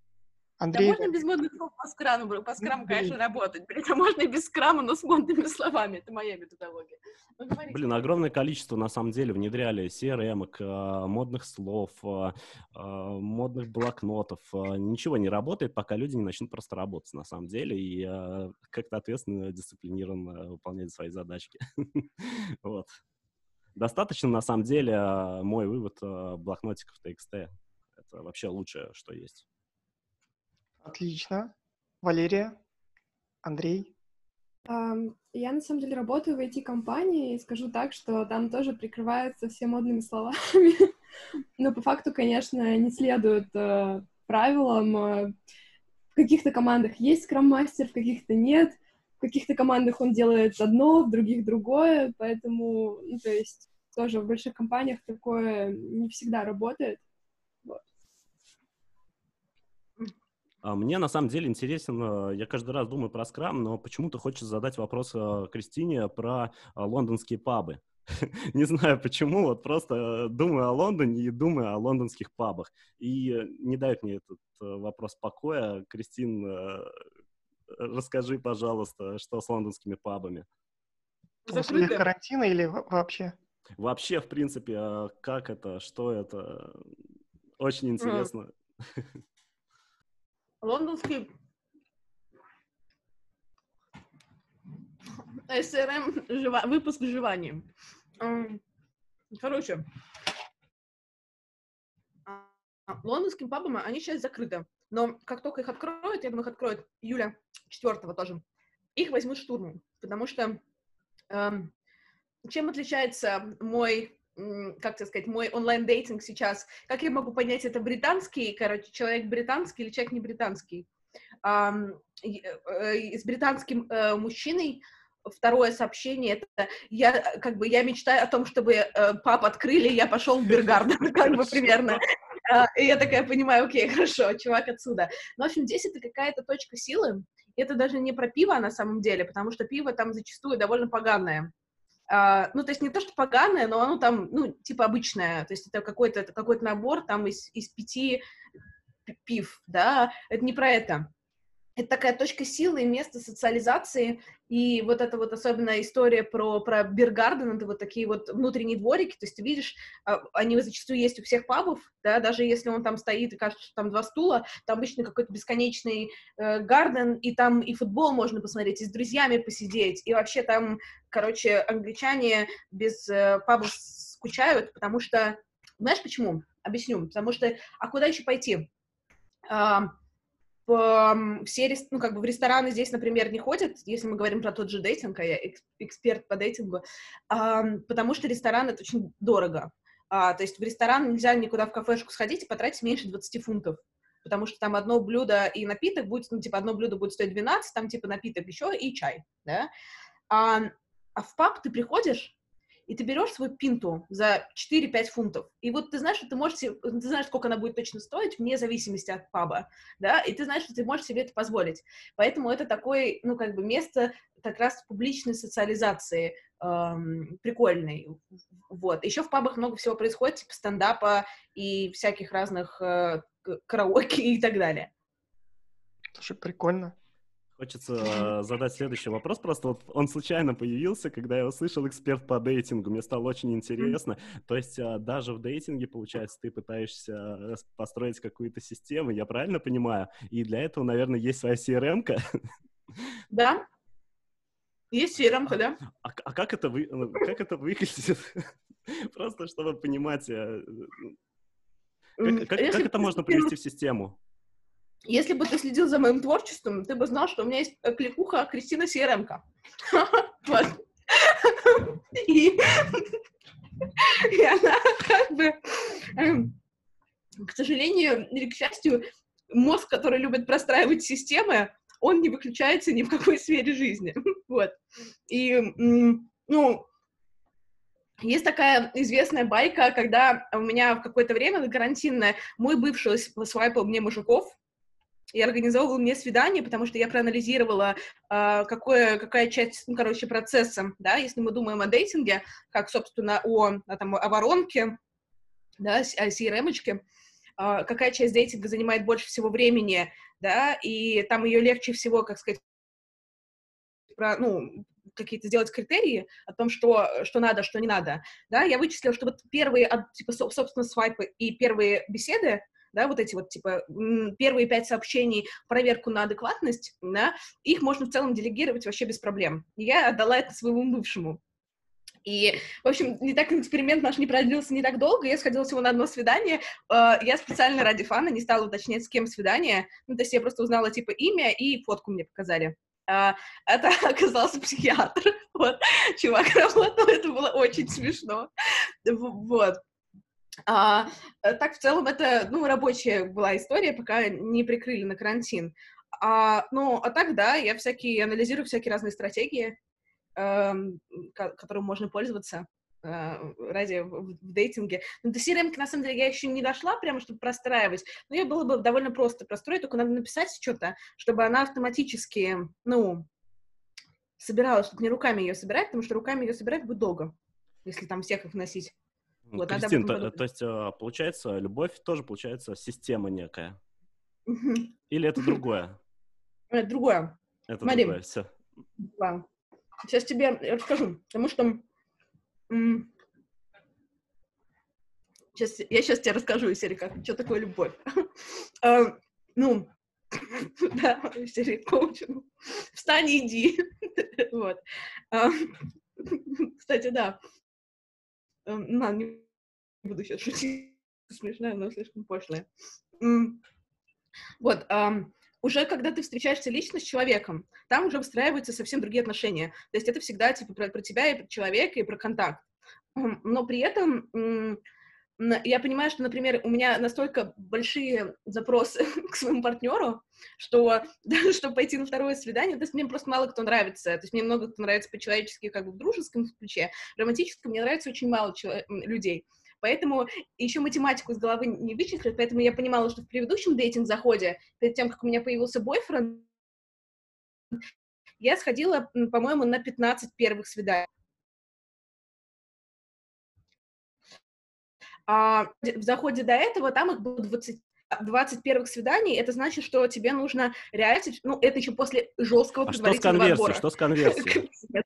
Андрей... Да можно без модных слов по скраму, по скраму, конечно, работать. Блин, а можно и без скрама, но с модными словами. Это моя методология. Ну, Блин, огромное количество, на самом деле, внедряли CRM, а, модных слов, а, а, модных блокнотов. Ничего не работает, пока люди не начнут просто работать, на самом деле, и как-то ответственно, дисциплинированно выполнять свои задачки. Вот. Достаточно, на самом деле, мой вывод блокнотиков TXT. Это вообще лучшее, что есть. Отлично. Валерия, Андрей. Я на самом деле работаю в IT-компании и скажу так, что там тоже прикрываются все модными словами. Но по факту, конечно, не следуют э, правилам. Э, в каких-то командах есть скрам-мастер, в каких-то нет. В каких-то командах он делает одно, в других другое. Поэтому, ну, то есть тоже в больших компаниях такое не всегда работает. Мне на самом деле интересен, э, я каждый раз думаю про скрам, но почему-то хочется задать вопрос э, Кристине про э, лондонские пабы. Не знаю почему, вот просто думаю о Лондоне и думаю о лондонских пабах. И не дает мне этот вопрос покоя. Кристин, расскажи, пожалуйста, что с лондонскими пабами? После карантина или вообще? Вообще, в принципе, как это, что это? Очень интересно. Лондонский СРМ жива... выпуск жеванием. Короче, а, лондонским пабам они сейчас закрыты. Но как только их откроют, я думаю, их откроют июля 4 тоже, их возьмут штурмом. Потому что эм, чем отличается мой как тебе сказать, мой онлайн-дейтинг сейчас, как я могу понять, это британский, короче, человек британский или человек не британский? Um, с британским uh, мужчиной второе сообщение это я как бы я мечтаю о том, чтобы uh, пап открыли, я пошел в Бергарден, как бы примерно. Uh, и я такая понимаю, окей, хорошо, чувак отсюда. Но, в общем, здесь это какая-то точка силы. Это даже не про пиво на самом деле, потому что пиво там зачастую довольно поганое. Uh, ну, то есть не то, что поганое, но оно там, ну, типа обычное, то есть это какой-то какой набор там из, из пяти пив, да, это не про это это такая точка силы и место социализации, и вот эта вот особенная история про, про Биргарден, это вот такие вот внутренние дворики, то есть ты видишь, а, они зачастую есть у всех пабов, да, даже если он там стоит и кажется, что там два стула, там обычно какой-то бесконечный э, гарден, и там и футбол можно посмотреть, и с друзьями посидеть, и вообще там, короче, англичане без э, пабов скучают, потому что, знаешь почему? Объясню, потому что, а куда еще пойти? Uh, все, ну, как бы в рестораны здесь, например, не ходят, если мы говорим про тот же дейтинг, а я эксперт по дейтингу, потому что ресторан — это очень дорого. А, то есть в ресторан нельзя никуда в кафешку сходить и потратить меньше 20 фунтов, потому что там одно блюдо и напиток будет, ну, типа, одно блюдо будет стоить 12, там, типа, напиток еще и чай, да? А, а в паб ты приходишь, и ты берешь свою пинту за 4-5 фунтов, и вот ты знаешь, что ты можешь, себе, ты знаешь, сколько она будет точно стоить, вне зависимости от паба, да, и ты знаешь, что ты можешь себе это позволить. Поэтому это такое, ну, как бы место как раз публичной социализации, эм, прикольной, вот. Еще в пабах много всего происходит, типа стендапа и всяких разных э, караоке и так далее. Слушай, прикольно. Хочется задать следующий вопрос. Просто вот он случайно появился, когда я услышал эксперт по дейтингу. Мне стало очень интересно. То есть а, даже в дейтинге, получается, ты пытаешься построить какую-то систему, я правильно понимаю? И для этого, наверное, есть своя CRM-ка? Да. Есть CRM, да. А, а как, это вы, ну, как это выглядит? Просто чтобы понимать, э, как, как, как это можно привести в систему? Если бы ты следил за моим творчеством, ты бы знал, что у меня есть э, кликуха Кристина Сиеремко. И она как бы, эм, к сожалению или к счастью, мозг, который любит простраивать системы, он не выключается ни в какой сфере жизни. Вот. И, ну, есть такая известная байка, когда у меня в какое-то время на карантинное мой бывший свайпал мне мужиков, и организовывал мне свидание, потому что я проанализировала, э, какое, какая часть, ну, короче, процесса, да, если мы думаем о дейтинге, как, собственно, о, о, там, о воронке, да, о CRM-очке, э, какая часть дейтинга занимает больше всего времени, да, и там ее легче всего, как сказать, про, ну, какие-то сделать критерии о том, что, что надо, что не надо, да, я вычислила, что вот первые, типа, собственно, свайпы и первые беседы, да, вот эти вот, типа, первые пять сообщений, проверку на адекватность, да, их можно в целом делегировать вообще без проблем. я отдала это своему бывшему. И, в общем, не так эксперимент наш не продлился не так долго, я сходила всего на одно свидание, а, я специально ради фана не стала уточнять, с кем свидание, ну, то есть я просто узнала, типа, имя и фотку мне показали. Uh, это оказался психиатр, вот, чувак работал, это было очень смешно, вот. А, э, так, в целом, это, ну, рабочая была история, пока не прикрыли на карантин. А, ну, а так, да, я всякие, анализирую всякие разные стратегии, э, которым можно пользоваться э, ради в, в дейтинге. Но до CRM, на самом деле, я еще не дошла прямо, чтобы простраивать. Но ее было бы довольно просто простроить, только надо написать что-то, чтобы она автоматически, ну, собиралась, чтобы не руками ее собирать, потому что руками ее собирать будет долго, если там всех их носить. Вот, Кристин, то, то есть, а, получается, любовь тоже, получается, система некая? Или это другое? Это другое. Это Смотри. другое, все. Да. Сейчас тебе расскажу, потому что... Сейчас, я сейчас тебе расскажу из серии, как, что такое любовь. uh, ну, да, серии коучинг. Встань и иди. вот. Uh, кстати, да. Не буду сейчас шутить, смешная, но слишком пошлая. Вот, уже когда ты встречаешься лично с человеком, там уже выстраиваются совсем другие отношения. То есть это всегда типа про, про тебя и про человека, и про контакт. Но при этом я понимаю, что, например, у меня настолько большие запросы к своему партнеру, что даже чтобы пойти на второе свидание, то есть мне просто мало кто нравится. То есть мне много кто нравится по-человечески, как бы в дружеском ключе. В романтическом мне нравится очень мало людей. Поэтому еще математику из головы не вычислят, поэтому я понимала, что в предыдущем дейтинг-заходе, перед тем, как у меня появился бойфренд, я сходила, по-моему, на 15 первых свиданий. А в заходе до этого там их было 20, 20 первых свиданий, это значит, что тебе нужно реально, ну, это еще после жесткого а предварительного что с отбора. Что с конверсией?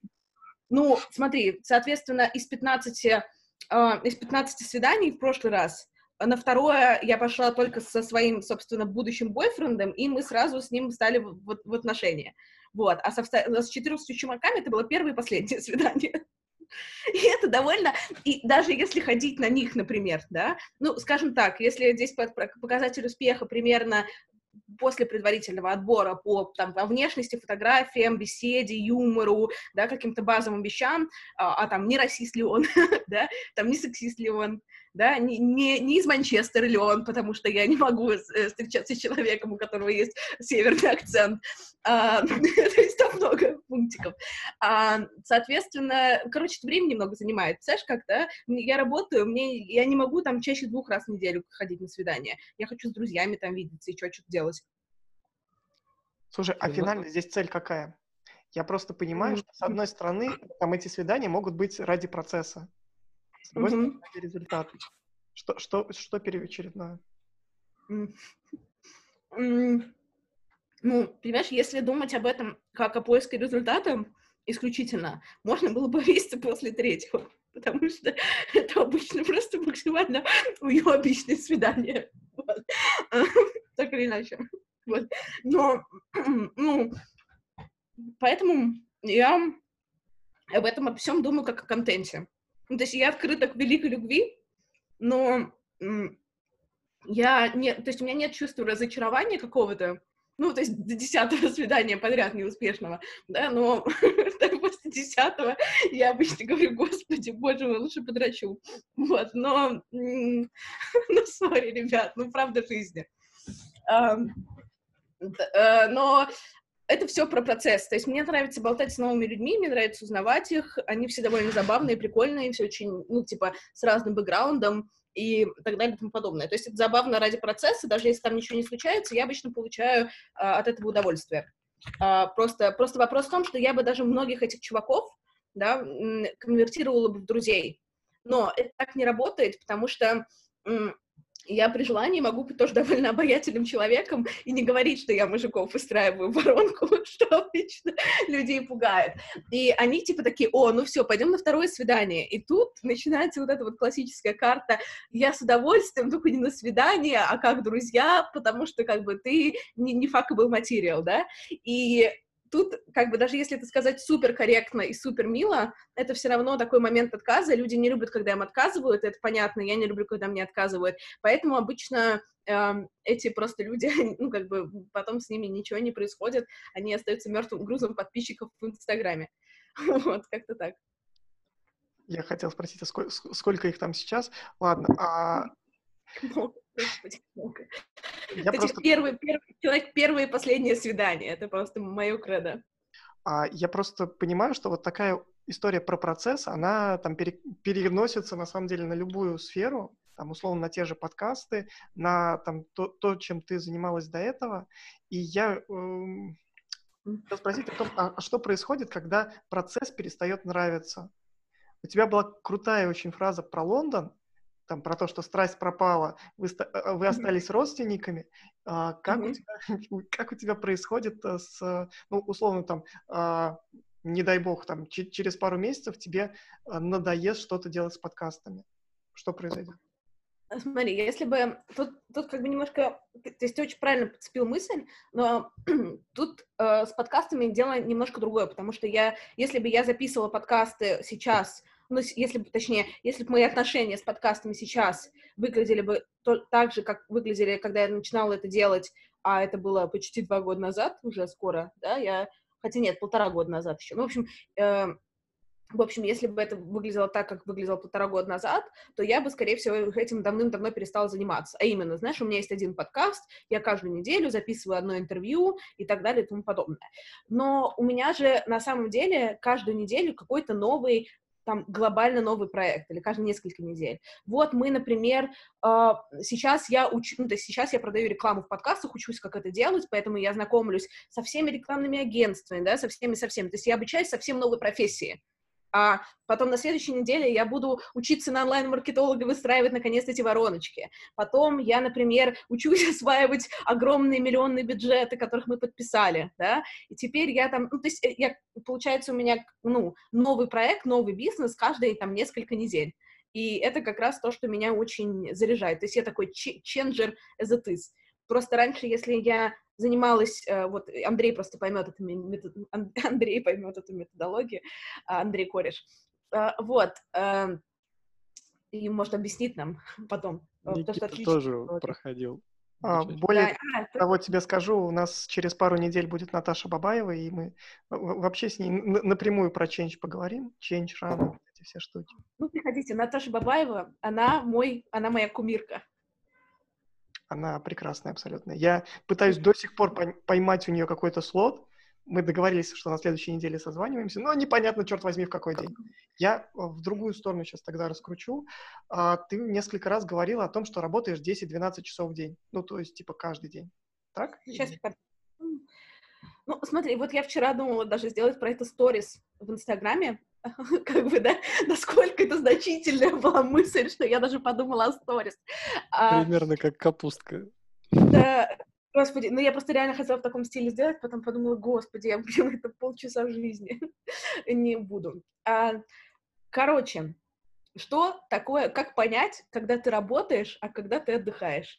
Ну, смотри, соответственно, из 15 а, из 15 свиданий в прошлый раз, на второе я пошла только со своим, собственно, будущим бойфрендом, и мы сразу с ним стали в, в, в отношения. Вот. А со, с 14 чумаками это было первое и последнее свидание. И это довольно... И даже если ходить на них, например, да, ну, скажем так, если здесь показатель успеха примерно после предварительного отбора по, там, по внешности, фотографиям, беседе, юмору, да, каким-то базовым вещам, а, а там не расист ли он, да, там не сексист ли он, да, не, не, не из Манчестера ли он, потому что я не могу э, встречаться с человеком, у которого есть северный акцент. А, то есть там много пунктиков. А, соответственно, короче, время немного занимает. Знаешь, как, да? Я работаю, мне, я не могу там чаще двух раз в неделю ходить на свидание. Я хочу с друзьями там видеться и что-то делать. Слушай, а финально здесь цель какая? Я просто понимаю, что, с одной стороны, там эти свидания могут быть ради процесса. С другой mm-hmm. стороны, ради результата. Что, что, что первоочередное? Mm. ну, понимаешь, если думать об этом как о поиске результата исключительно, можно было бы вести после третьего, потому что это обычно просто максимально уебищное свидание. Вот. Так или иначе. Вот. Но, ну, поэтому я об этом обо всем думаю как о контенте. Ну, то есть я открыта к великой любви, но я не, то есть у меня нет чувства разочарования какого-то, ну, то есть до десятого свидания подряд неуспешного, да, но после десятого я обычно говорю, господи, боже мой, лучше подрачу, вот, но, ну, сори, ребят, ну, правда жизни. Э, но это все про процесс. То есть мне нравится болтать с новыми людьми, мне нравится узнавать их. Они все довольно забавные, прикольные, все очень, ну, типа, с разным бэкграундом и так далее и тому подобное. То есть это забавно ради процесса, даже если там ничего не случается, я обычно получаю а, от этого удовольствие. А, просто, просто вопрос в том, что я бы даже многих этих чуваков, да, конвертировала бы в друзей. Но это так не работает, потому что я при желании могу быть тоже довольно обаятельным человеком и не говорить, что я мужиков устраиваю воронку, что обычно людей пугает. И они типа такие, о, ну все, пойдем на второе свидание. И тут начинается вот эта вот классическая карта, я с удовольствием, только не на свидание, а как друзья, потому что как бы ты не, не fuckable материал, да? И тут, как бы, даже если это сказать супер корректно и супер мило, это все равно такой момент отказа. Люди не любят, когда им отказывают, это понятно. Я не люблю, когда мне отказывают. Поэтому обычно э, эти просто люди, ну, как бы, потом с ними ничего не происходит. Они остаются мертвым грузом подписчиков в Инстаграме. Вот, как-то так. Я хотел спросить, а сколько, сколько их там сейчас? Ладно, а Я это просто... первый, первый, человек первое и последнее свидание. Это просто мое кредо. А я просто понимаю, что вот такая история про процесс, она там пере, переносится на самом деле на любую сферу, там, условно, на те же подкасты, на там, то, то чем ты занималась до этого. И я эм, хотел спросить о том, а, а что происходит, когда процесс перестает нравиться? У тебя была крутая очень фраза про Лондон, там про то, что страсть пропала, вы, э, вы остались родственниками, а, как, mm-hmm. у тебя, как у тебя происходит э, с, ну, условно, там, а, не дай бог, там, ч- через пару месяцев тебе э, надоест что-то делать с подкастами? Что произойдет? Смотри, если бы... Тут, тут как бы немножко... То есть ты очень правильно подцепил мысль, но тут э, с подкастами дело немножко другое, потому что я... Если бы я записывала подкасты сейчас ну, если бы, точнее, если бы мои отношения с подкастами сейчас выглядели бы то, так же, как выглядели, когда я начинала это делать, а это было почти два года назад, уже скоро, да, я, хотя нет, полтора года назад еще, ну, в общем, э, в общем, если бы это выглядело так, как выглядело полтора года назад, то я бы, скорее всего, этим давным-давно перестала заниматься. А именно, знаешь, у меня есть один подкаст, я каждую неделю записываю одно интервью и так далее и тому подобное. Но у меня же на самом деле каждую неделю какой-то новый там глобально новый проект или каждые несколько недель. Вот мы, например, а, сейчас я учу, ну, то есть сейчас я продаю рекламу в подкастах, учусь, как это делать, поэтому я знакомлюсь со всеми рекламными агентствами, да, со всеми, со всеми. То есть я обучаюсь совсем новой профессии а потом на следующей неделе я буду учиться на онлайн-маркетолога выстраивать, наконец, эти вороночки. Потом я, например, учусь осваивать огромные миллионные бюджеты, которых мы подписали, да, и теперь я там, ну, то есть э, я, получается, у меня, ну, новый проект, новый бизнес каждые, там, несколько недель. И это как раз то, что меня очень заряжает. То есть я такой ченджер as it is. Просто раньше, если я занималась, э, вот Андрей просто поймет эту метод, Андрей поймет эту методологию, а, Андрей Кореш. Э, вот. Эм, и может объяснить нам потом. Э, Никита то, что тоже проходил. А, более да, а, того тебе скажу, у нас через пару недель будет Наташа Бабаева, и мы вообще с ней напрямую про Change поговорим. Change, рано, эти все штуки. Ну, приходите, Наташа Бабаева, она мой, она моя кумирка. Она прекрасная абсолютно. Я пытаюсь до сих пор поймать у нее какой-то слот. Мы договорились, что на следующей неделе созваниваемся, но непонятно, черт возьми, в какой день. Я в другую сторону сейчас тогда раскручу. А, ты несколько раз говорила о том, что работаешь 10-12 часов в день. Ну, то есть, типа, каждый день. Так? Сейчас. Ну, смотри, вот я вчера думала даже сделать про это сторис в Инстаграме, как бы, да, насколько это значительная была мысль, что я даже подумала о сторис. А Примерно как капустка. Да, Господи, ну я просто реально хотела в таком стиле сделать, потом подумала, господи, я блин, это полчаса жизни. Не буду. А, короче, что такое, как понять, когда ты работаешь, а когда ты отдыхаешь?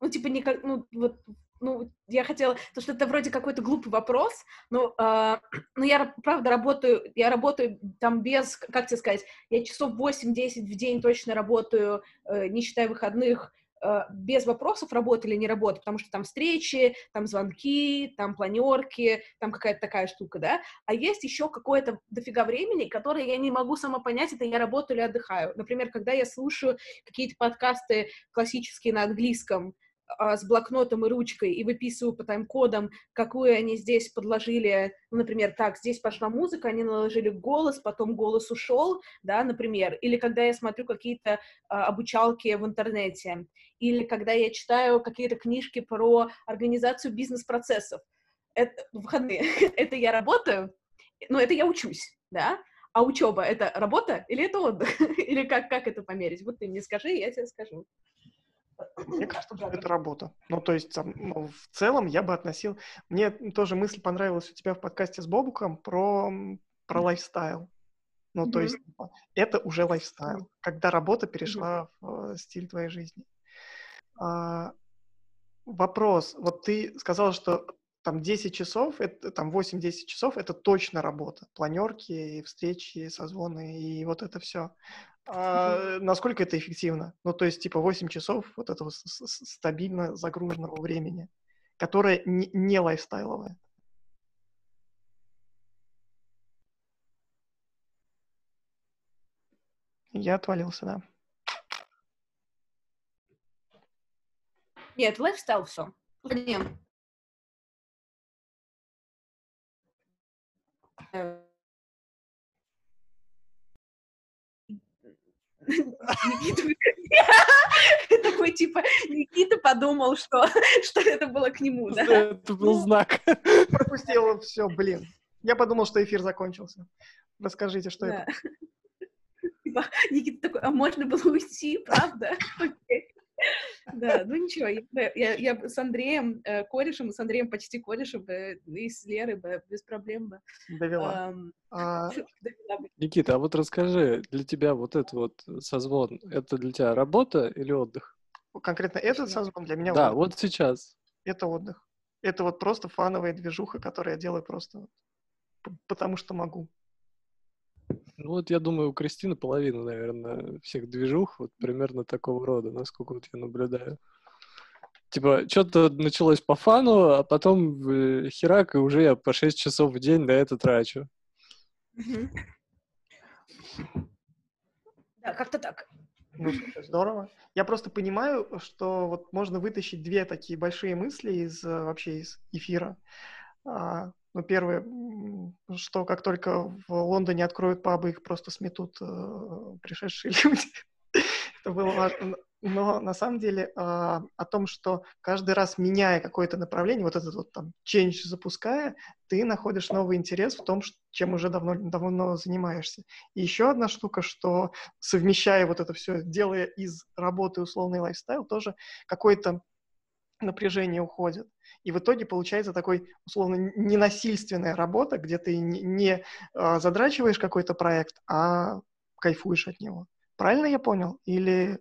Ну, типа, не как, ну, вот, ну, я хотела, то что это вроде какой-то глупый вопрос, но, э, ну, я, правда, работаю, я работаю там без, как тебе сказать, я часов 8-10 в день точно работаю, э, не считая выходных, Э, без вопросов работа или не работа, потому что там встречи, там звонки, там планерки, там какая-то такая штука, да, а есть еще какое-то дофига времени, которое я не могу сама понять, это я работаю или отдыхаю. Например, когда я слушаю какие-то подкасты классические на английском, с блокнотом и ручкой и выписываю по тайм-кодам, какую они здесь подложили, ну, например, так, здесь пошла музыка, они наложили голос, потом голос ушел, да, например, или когда я смотрю какие-то а, обучалки в интернете, или когда я читаю какие-то книжки про организацию бизнес-процессов. Это выходные. это я работаю, но это я учусь, да, а учеба — это работа или это отдых? или как, как это померить? Вот ты мне скажи, я тебе скажу. Мне кажется, это работа. Ну, то есть, ну, в целом я бы относил... Мне тоже мысль понравилась у тебя в подкасте с Бобуком про, про лайфстайл. Ну, mm-hmm. то есть, типа, это уже лайфстайл, когда работа перешла mm-hmm. в э, стиль твоей жизни. А, вопрос. Вот ты сказал, что там 10 часов, это, там 8-10 часов, это точно работа. Планерки, встречи, созвоны и вот это все. А, насколько это эффективно? Ну, то есть, типа, 8 часов вот этого стабильно загруженного времени, которое не, не лайфстайловое. Я отвалился, да. Нет, лайфстайл все. Нет. Никита такой, типа, Никита подумал, что, что это было к нему, да? Это был ну, знак. Пропустил все, блин. Я подумал, что эфир закончился. Расскажите, что это. Типа, Никита такой, а можно было уйти, правда? Да, ну ничего, я, с Андреем э, корешем, с Андреем почти корешем, э, и с Лерой бы, без проблем бы. Довела. Эм, а... Никита, а вот расскажи, для тебя вот этот вот созвон, это для тебя работа или отдых? Конкретно этот созвон для меня Да, отдых. вот сейчас. Это отдых. Это вот просто фановая движуха, которую я делаю просто потому что могу. Ну вот я думаю, у Кристины половина, наверное, всех движух вот примерно такого рода, насколько вот я наблюдаю. Типа, что-то началось по фану, а потом э, херак, и уже я по 6 часов в день на это трачу. Да, как-то так. Ну, здорово. Я просто понимаю, что вот можно вытащить две такие большие мысли из э, вообще из эфира. Ну, первое, что как только в Лондоне откроют пабы, их просто сметут э, пришедшие люди. Это было важно. Но на самом деле э, о том, что каждый раз меняя какое-то направление, вот этот вот там change запуская, ты находишь новый интерес в том, чем уже давно, давно занимаешься. И еще одна штука, что совмещая вот это все, делая из работы условный лайфстайл, тоже какое-то напряжение уходит. И в итоге получается такой, условно, ненасильственная работа, где ты не, э, задрачиваешь какой-то проект, а кайфуешь от него. Правильно я понял? Или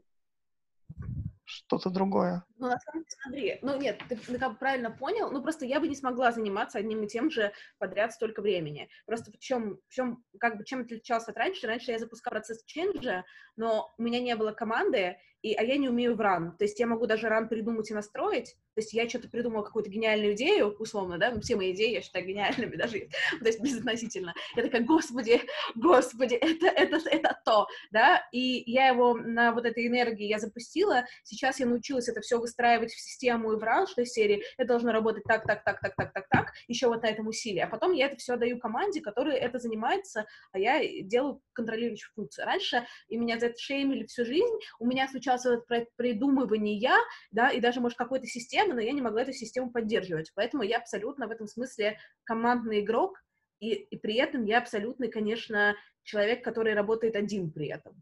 что-то другое? Ну, на самом деле, смотри, ну нет, ты, как правильно понял, ну просто я бы не смогла заниматься одним и тем же подряд столько времени. Просто в чем, в чем как бы, чем отличался от раньше? Раньше я запускала процесс ченджа, но у меня не было команды, и, а я не умею в ран. То есть я могу даже ран придумать и настроить. То есть я что-то придумала, какую-то гениальную идею, условно, да, ну, все мои идеи я считаю гениальными даже, то есть безотносительно. Я такая, господи, господи, это, это, это то, да, и я его на вот этой энергии я запустила, сейчас я научилась это все выстраивать в систему и в из серии это должно работать так, так, так, так, так, так, так, еще вот на этом усилии, а потом я это все даю команде, которая это занимается, а я делаю контролирующую функцию. Раньше и меня за это шеймили всю жизнь, у меня случалось участвовать в придумывании, да, и даже, может, какой-то системы, но я не могла эту систему поддерживать. Поэтому я абсолютно в этом смысле командный игрок, и, и при этом я абсолютный, конечно, человек, который работает один при этом.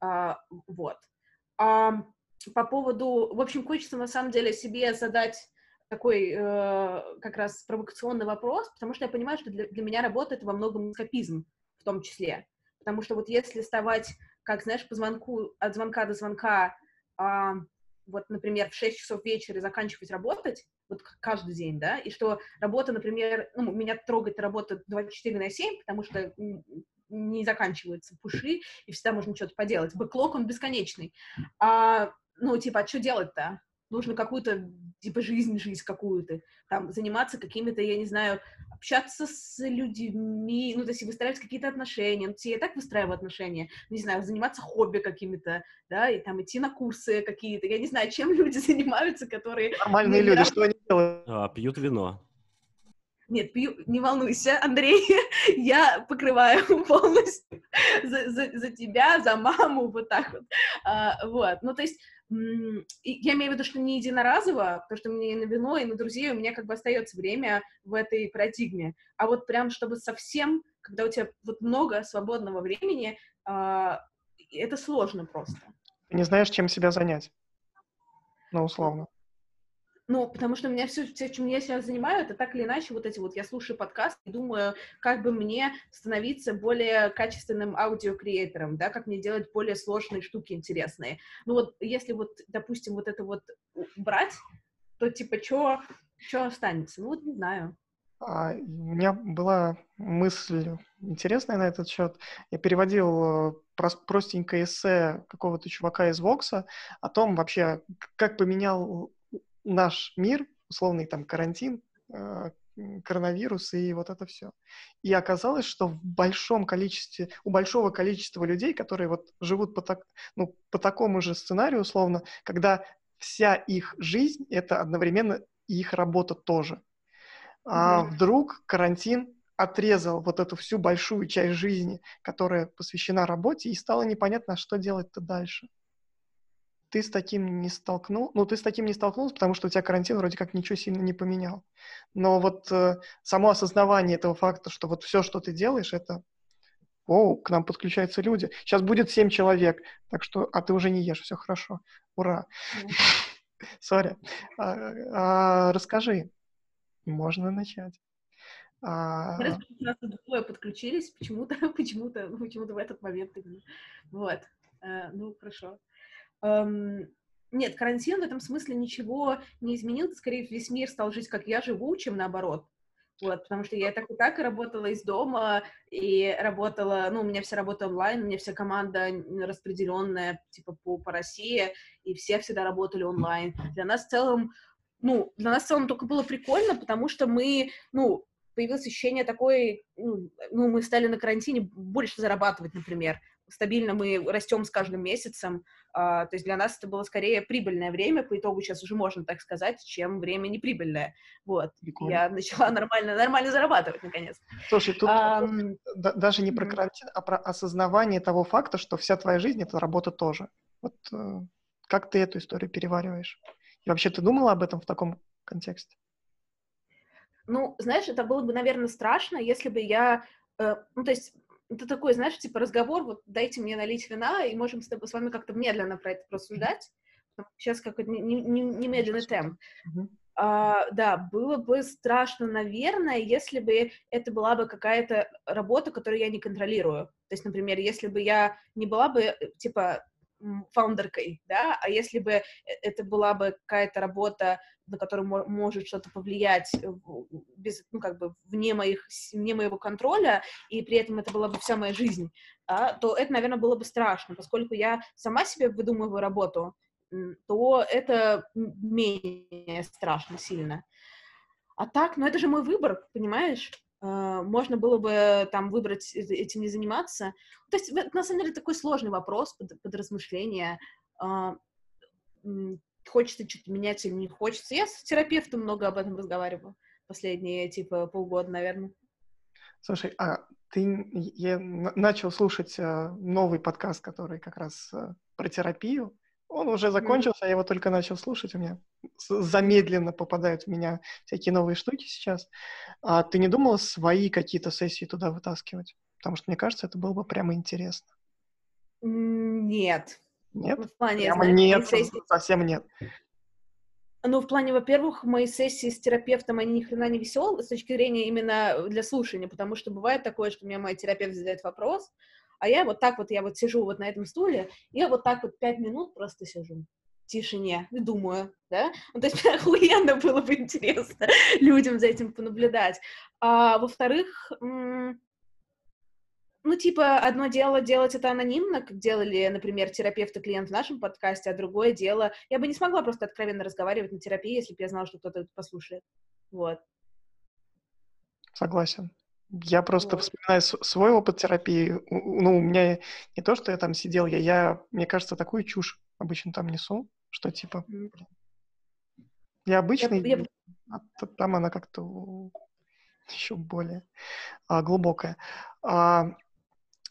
А, вот. А, по поводу, в общем, хочется на самом деле себе задать такой э, как раз провокационный вопрос, потому что я понимаю, что для, для меня работа это во многом скопизм в том числе. Потому что вот если вставать, как, знаешь, по звонку, от звонка до звонка, э, вот, например, в 6 часов вечера заканчивать работать, вот каждый день, да, и что работа, например, ну, меня трогает работа 24 на 7, потому что не заканчиваются пуши, и всегда можно что-то поделать. Бэклог, он бесконечный. А, ну, типа, а что делать-то? нужно какую-то, типа, жизнь жить какую-то, там, заниматься какими-то, я не знаю, общаться с людьми, ну, то есть выстраивать какие-то отношения, ну, я так выстраиваю отношения, не знаю, заниматься хобби какими-то, да, и там идти на курсы какие-то, я не знаю, чем люди занимаются, которые... Нормальные люди, раз... что они делают? А, пьют вино. Нет, пью, не волнуйся, Андрей, я покрываю полностью за, за, за тебя, за маму, вот так вот. А, вот, ну, то есть я имею в виду, что не единоразово, потому что мне и на вино, и на друзей у меня как бы остается время в этой парадигме. А вот прям, чтобы совсем, когда у тебя вот много свободного времени, э, это сложно просто. Не знаешь, чем себя занять. Ну, условно. Ну, потому что у меня все, все, чем я сейчас занимаю, это так или иначе вот эти вот, я слушаю подкаст и думаю, как бы мне становиться более качественным аудиокреатором, да, как мне делать более сложные штуки интересные. Ну вот, если вот, допустим, вот это вот брать, то типа, что останется? Ну вот не знаю. А, у меня была мысль интересная на этот счет. Я переводил э, простенькое эссе какого-то чувака из Вокса о том вообще, как поменял наш мир, условный там карантин, э, коронавирус и вот это все. И оказалось, что в большом количестве, у большого количества людей, которые вот живут по, так, ну, по такому же сценарию, условно, когда вся их жизнь — это одновременно их работа тоже. А mm-hmm. вдруг карантин отрезал вот эту всю большую часть жизни, которая посвящена работе, и стало непонятно, что делать-то дальше ты с таким не столкнул, ну, ты с таким не столкнулся, потому что у тебя карантин вроде как ничего сильно не поменял. Но вот э, само осознавание этого факта, что вот все, что ты делаешь, это о, к нам подключаются люди. Сейчас будет семь человек, так что, а ты уже не ешь, все хорошо. Ура. Сори. А, а, расскажи. Можно начать. А... У нас двое подключились, почему-то, почему-то, почему-то в этот момент именно. Вот. А, ну, хорошо. Эм, нет, карантин в этом смысле ничего не изменил, скорее весь мир стал жить, как я живу, чем наоборот. Вот, потому что я так и так работала из дома, и работала, ну, у меня вся работа онлайн, у меня вся команда распределенная, типа, по, по России, и все всегда работали онлайн. Для нас в целом, ну, для нас в целом только было прикольно, потому что мы, ну, появилось ощущение такое, ну, ну, мы стали на карантине больше зарабатывать, например. Стабильно мы растем с каждым месяцем, а, то есть для нас это было скорее прибыльное время, по итогу сейчас уже можно так сказать, чем время неприбыльное. Вот. Прикольно. Я начала нормально, нормально зарабатывать, наконец. Слушай, тут а, даже не про карантин, а про осознавание того факта, что вся твоя жизнь — это работа тоже. Вот э, как ты эту историю перевариваешь? И вообще ты думала об этом в таком контексте? Ну, знаешь, это было бы, наверное, страшно, если бы я... Э, ну, то есть это такой, знаешь, типа разговор, вот дайте мне налить вина, и можем с, тобой, с вами как-то медленно про это просуждать. Сейчас какой-то немедленный не, не темп. Mm-hmm. А, да, было бы страшно, наверное, если бы это была бы какая-то работа, которую я не контролирую. То есть, например, если бы я не была бы, э, типа, фаундеркой, да, а если бы э, это была бы какая-то работа, на которую может что-то повлиять без, ну, как бы вне, моих, вне моего контроля, и при этом это была бы вся моя жизнь, а, то это, наверное, было бы страшно, поскольку я сама себе выдумываю работу, то это менее страшно сильно. А так, ну это же мой выбор, понимаешь? А, можно было бы там выбрать этим не заниматься. То есть, на самом деле, такой сложный вопрос под, под размышление. А, хочется что-то менять или не хочется. Я с терапевтом много об этом разговариваю последние, типа, полгода, наверное. Слушай, а ты я начал слушать э, новый подкаст, который как раз про терапию. Он уже закончился, я его только начал слушать, у меня замедленно попадают в меня всякие новые штуки сейчас. А ты не думала свои какие-то сессии туда вытаскивать? Потому что, мне кажется, это было бы прямо интересно. Нет. Нет? Ну, в плане, Прямо знаешь, нет, сессии- совсем нет. Ну, в плане, во-первых, мои сессии с терапевтом, они ни хрена не веселые с точки зрения именно для слушания, потому что бывает такое, что мне мой терапевт задает вопрос, а я вот так вот, я вот сижу вот на этом стуле, и я вот так вот пять минут просто сижу в тишине думаю, да? Ну, то есть охуенно было бы интересно людям за этим понаблюдать. А во-вторых, ну, типа, одно дело делать это анонимно, как делали, например, терапевт и клиент в нашем подкасте, а другое дело... Я бы не смогла просто откровенно разговаривать на терапии, если бы я знала, что кто-то это послушает. Вот. Согласен. Я просто Вот. вспоминаю свой опыт терапии. Ну, у меня не то, что я там сидел, я, я, мне кажется, такую чушь обычно там несу, что типа, я обычный, я- а т- там она как-то еще более а, глубокая. А,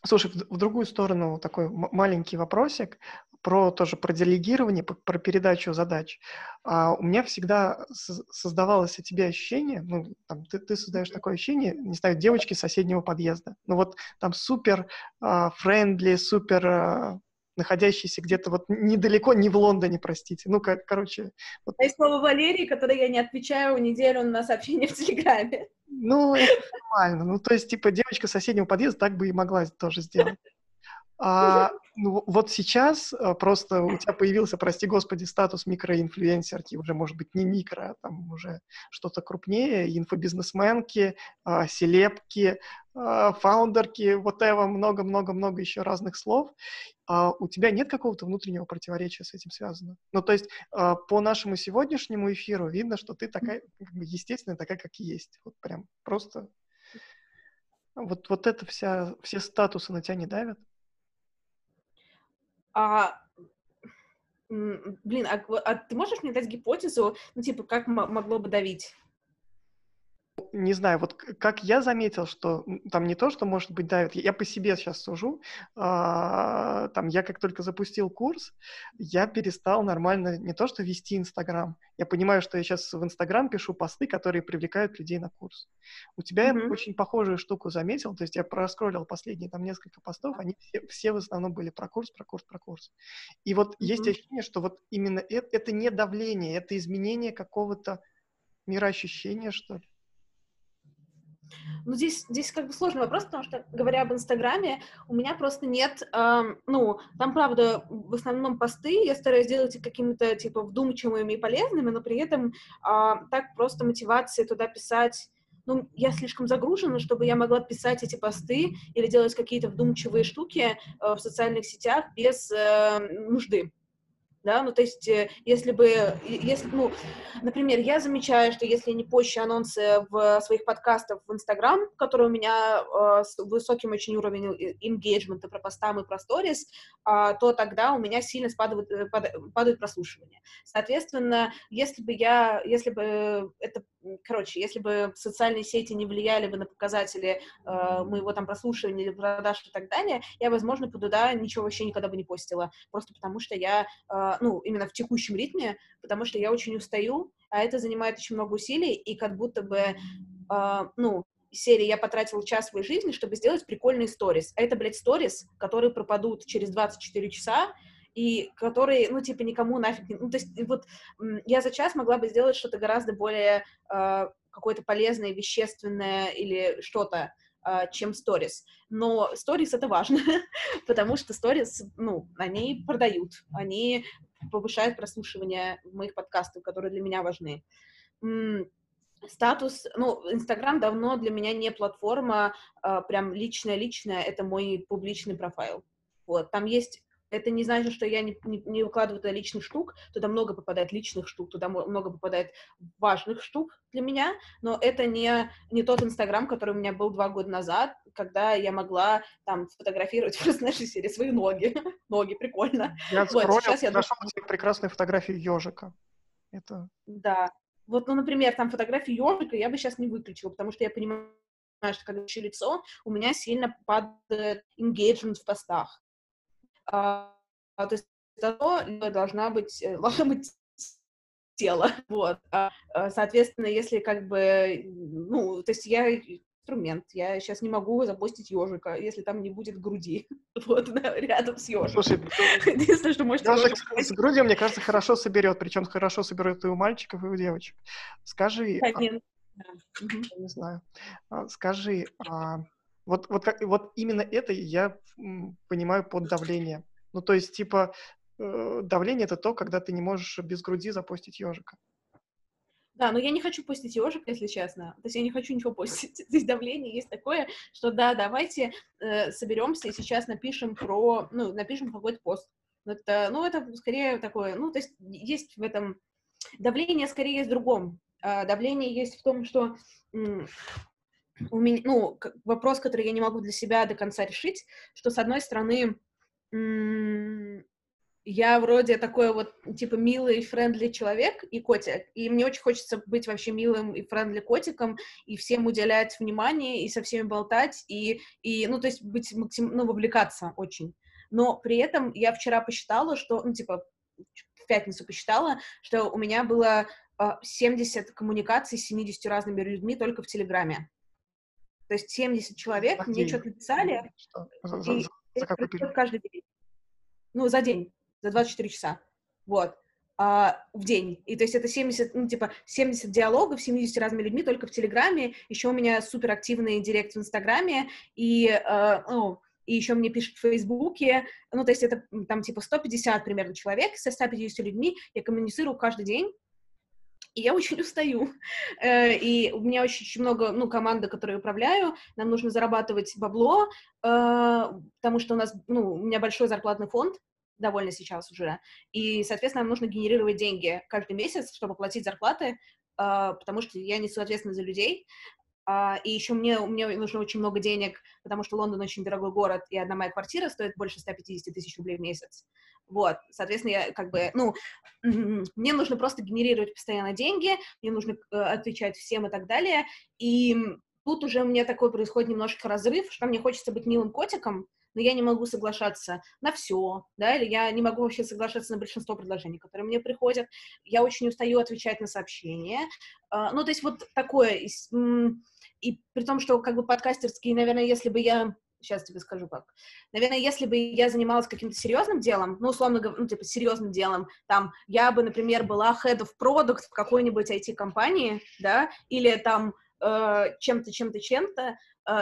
слушай, в, в другую сторону такой маленький вопросик про тоже про делегирование, п- про передачу задач. А, у меня всегда создавалось о тебе ощущение, ну, там, ты, ты создаешь такое ощущение, не знаю, девочки соседнего подъезда. Ну вот там супер а, френдли, супер а, находящийся где-то вот недалеко, не в Лондоне, простите. Ну, как, короче, вот А есть слово Валерий, которое я не отвечаю неделю на сообщение в Телеграме. Ну, это нормально. Ну, то есть, типа, девочка соседнего подъезда так бы и могла тоже сделать. А, ну, вот сейчас а, просто у тебя появился, прости господи, статус микроинфлюенсерки, уже, может быть, не микро, а там уже что-то крупнее, инфобизнесменки, а, селебки, а, фаундерки, вот это много-много-много еще разных слов. А у тебя нет какого-то внутреннего противоречия с этим связано? Ну, то есть а, по нашему сегодняшнему эфиру видно, что ты такая, как бы, естественная, такая, как есть. Вот прям просто... Вот, вот это вся, все статусы на тебя не давят? А, блин, а, а ты можешь мне дать гипотезу, ну, типа, как мо- могло бы давить? Не знаю, вот как я заметил, что там не то, что, может быть, давит, я по себе сейчас сужу, а, там я как только запустил курс, я перестал нормально не то, что вести Инстаграм, я понимаю, что я сейчас в Инстаграм пишу посты, которые привлекают людей на курс. У тебя я Мгм. очень похожую штуку заметил, то есть я проскроллил последние там несколько постов, они все, все в основном были про курс, про курс, про курс. И вот есть Мгм. ощущение, что вот именно это, это не давление, это изменение какого-то мироощущения, что ли. Ну, здесь, здесь как бы сложный вопрос, потому что, говоря об Инстаграме, у меня просто нет, эм, ну, там, правда, в основном посты, я стараюсь делать их какими-то, типа, вдумчивыми и полезными, но при этом а, так просто мотивации туда писать, ну, я слишком загружена, чтобы я могла писать эти посты или делать какие-то вдумчивые штуки э, в социальных сетях без э, нужды. Да, ну, то есть, э, если бы, и- если, ну, например, я замечаю, что если не пощу анонсы в своих подкастах в Инстаграм, который у меня э, с высоким очень уровнем engagement про постам и про сторис, а, то тогда у меня сильно спадают, э, пада- падают прослушивания. Соответственно, если бы я, если бы это, короче, если бы социальные сети не влияли бы на показатели э, моего там прослушивания или продаж и так далее, я, возможно, бы туда ничего вообще никогда бы не постила, просто потому что я, э, ну, именно в текущем ритме, потому что я очень устаю, а это занимает очень много усилий, и как будто бы, э, ну, серии я потратила час своей жизни, чтобы сделать прикольный сторис. А это, блядь, сторис, которые пропадут через 24 часа, и которые, ну, типа, никому нафиг не... Ну, то есть, вот, я за час могла бы сделать что-то гораздо более э, какое-то полезное, вещественное или что-то, э, чем сторис. Но сторис — это важно, потому что сторис, ну, они продают, они повышают прослушивание моих подкастов, которые для меня важны. Статус, ну, Инстаграм давно для меня не платформа, а, прям личная-личная, это мой публичный профайл. Вот, там есть это не значит, что я не, не, не выкладываю туда личных штук, туда много попадает личных штук, туда много попадает важных штук для меня, но это не, не тот Инстаграм, который у меня был два года назад, когда я могла там сфотографировать просто нашей серии свои ноги. ноги, прикольно. Я Вот, сейчас я нашел тебе прекрасную фотографию ежика. Это Да. Вот, ну, например, там фотографии ежика я бы сейчас не выключила, потому что я понимаю, что когда ищу лицо, у меня сильно падает engagement в постах. А, а, то есть зато должна быть, э, должна быть тело, вот. А, а, соответственно, если как бы, ну, то есть я инструмент. Я сейчас не могу запостить ежика, если там не будет груди. Вот, рядом с ежиком. Слушай, единственное, что можете... Ежик с грудью, мне кажется, хорошо соберет, причем хорошо соберет и у мальчиков, и у девочек. Скажи... А, не знаю. А, скажи, а, вот, вот, как, вот именно это я понимаю под давление. Ну, то есть, типа, э, давление — это то, когда ты не можешь без груди запостить ежика. Да, но я не хочу постить ежик, если честно. То есть я не хочу ничего постить. Есть давление есть такое, что да, давайте э, соберемся и сейчас напишем про, ну, напишем какой-то пост. Это, ну, это скорее такое, ну, то есть есть в этом... Давление скорее есть в другом. А давление есть в том, что у меня, ну, вопрос, который я не могу для себя до конца решить, что, с одной стороны, я вроде такой вот, типа, милый, friendly человек и котик, и мне очень хочется быть вообще милым и friendly котиком, и всем уделять внимание, и со всеми болтать, и, и ну, то есть быть максим... ну, вовлекаться очень. Но при этом я вчера посчитала, что, ну, типа, в пятницу посчитала, что у меня было 70 а, коммуникаций с 70 разными людьми только в Телеграме. То есть 70 человек Ах, мне что-то написали. Что? За, за, за какой период? Каждый день. Ну, за день, за 24 часа. Вот. А, в день. И то есть это 70, ну, типа, 70 диалогов с 70 разными людьми только в Телеграме. Еще у меня суперактивный директ в Инстаграме. И, а, ну, и еще мне пишут в Фейсбуке, ну, то есть это там типа 150 примерно человек со 150 людьми, я коммуницирую каждый день, и я очень устаю. Э, и у меня очень много, ну, команды, которые управляю, нам нужно зарабатывать бабло, э, потому что у нас, ну, у меня большой зарплатный фонд, довольно сейчас уже, и, соответственно, нам нужно генерировать деньги каждый месяц, чтобы платить зарплаты, э, потому что я несу ответственность за людей, Uh, и еще мне, мне нужно очень много денег, потому что Лондон очень дорогой город, и одна моя квартира стоит больше 150 тысяч рублей в месяц. Вот, соответственно, я как бы, ну, мне нужно просто генерировать постоянно деньги, мне нужно э, отвечать всем и так далее, и тут уже у меня такой происходит немножко разрыв, что мне хочется быть милым котиком, но я не могу соглашаться на все, да, или я не могу вообще соглашаться на большинство предложений, которые мне приходят, я очень устаю отвечать на сообщения, uh, ну, то есть вот такое, и, и при том, что как бы подкастерские, наверное, если бы я сейчас тебе скажу как. Наверное, если бы я занималась каким-то серьезным делом, ну, условно говоря, ну, типа, серьезным делом, там, я бы, например, была head of product в какой-нибудь IT-компании, да, или там э, чем-то, чем-то, чем-то,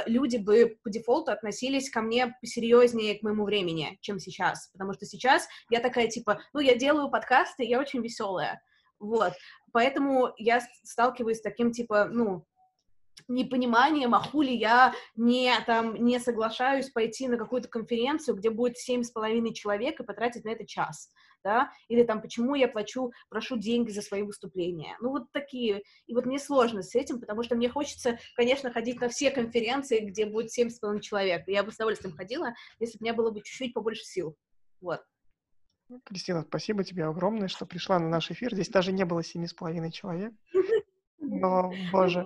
люди бы по дефолту относились ко мне серьезнее к моему времени, чем сейчас, потому что сейчас я такая, типа, ну, я делаю подкасты, я очень веселая, вот, поэтому я сталкиваюсь с таким, типа, ну, непониманием, а хули я не, там, не соглашаюсь пойти на какую-то конференцию, где будет семь с половиной человек и потратить на это час, да, или там, почему я плачу, прошу деньги за свои выступления, ну, вот такие, и вот мне сложно с этим, потому что мне хочется, конечно, ходить на все конференции, где будет семь с половиной человек, я бы с удовольствием ходила, если бы у меня было бы чуть-чуть побольше сил, вот. Кристина, спасибо тебе огромное, что пришла на наш эфир. Здесь даже не было семи с половиной человек. Но, боже,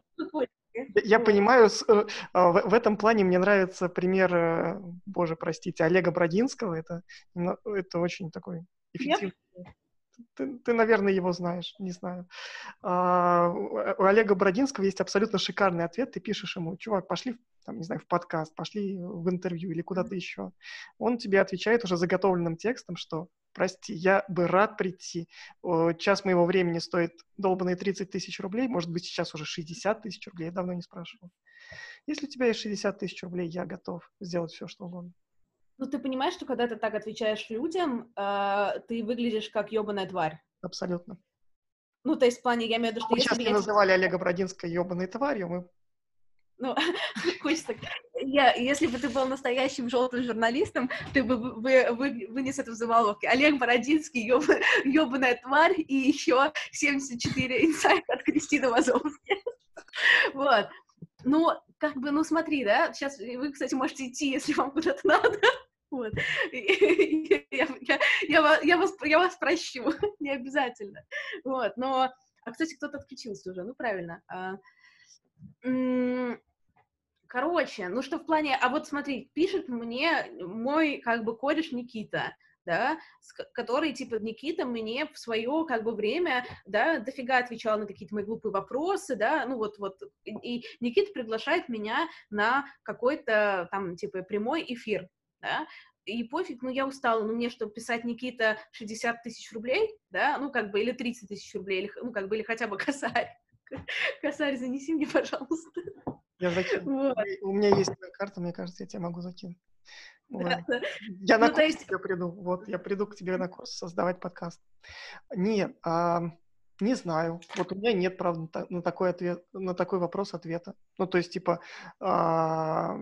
я понимаю, э, а, в этом плане мне нравится пример, э, боже, простите, Олега Бродинского. Это, это очень такой Ты, ты, наверное, его знаешь, не знаю. А, у Олега Бродинского есть абсолютно шикарный ответ. Ты пишешь ему, чувак, пошли, там, не знаю, в подкаст, пошли в интервью или куда-то еще. Он тебе отвечает уже заготовленным текстом, что прости, я бы рад прийти. Час моего времени стоит долбанные 30 тысяч рублей, может быть, сейчас уже 60 тысяч рублей, я давно не спрашивал. Если у тебя есть 60 тысяч рублей, я готов сделать все, что угодно. Ну, ты понимаешь, что когда ты так отвечаешь людям, э, ты выглядишь как ебаная тварь. Абсолютно. Ну, то есть в плане, я имею в виду, что... Мы сейчас не я... называли Олега Бродинска ебаной тварью, мы ну, хочется... Я, если бы ты был настоящим желтым журналистом, ты бы вы, вы, вынес это в заголовке. Олег Бородинский, ёб, ёбаная тварь, и еще 74 инсайта от Кристины Вазовски. Вот. Ну, как бы, ну смотри, да, сейчас вы, кстати, можете идти, если вам куда-то надо. Вот. Я, я, я, я, вас, я вас прощу, не обязательно. Вот, но... А, кстати, кто-то отключился уже, ну, правильно. А, Короче, ну что в плане, а вот смотри, пишет мне мой как бы кореш Никита, да, который, типа, Никита мне в свое, как бы, время, да, дофига отвечал на какие-то мои глупые вопросы, да, ну, вот, вот, и Никита приглашает меня на какой-то, там, типа, прямой эфир, да, и пофиг, ну, я устала, ну, мне что, писать Никита 60 тысяч рублей, да, ну, как бы, или 30 тысяч рублей, или, ну, как бы, или хотя бы косарь, косарь занеси мне, пожалуйста. Я закину. Вот. У меня есть твоя карта, мне кажется, я тебе могу закинуть. Да, да. Я на ну, курс есть... к тебе приду. Вот, я приду к тебе на курс создавать подкаст. Нет, а, не знаю. Вот у меня нет, правда, на такой ответ, на такой вопрос ответа. Ну, то есть, типа, а,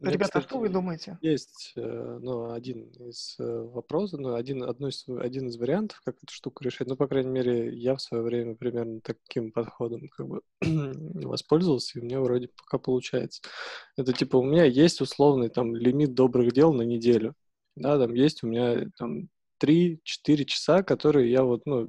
Ребята, кстати, а что вы думаете? Есть э, ну, один из э, вопросов, ну, один, одно из, один из вариантов, как эту штуку решать. Ну, по крайней мере, я в свое время примерно таким подходом как бы воспользовался, и у меня вроде пока получается. Это типа у меня есть условный там лимит добрых дел на неделю. Да, там есть у меня там 3-4 часа, которые я вот, ну,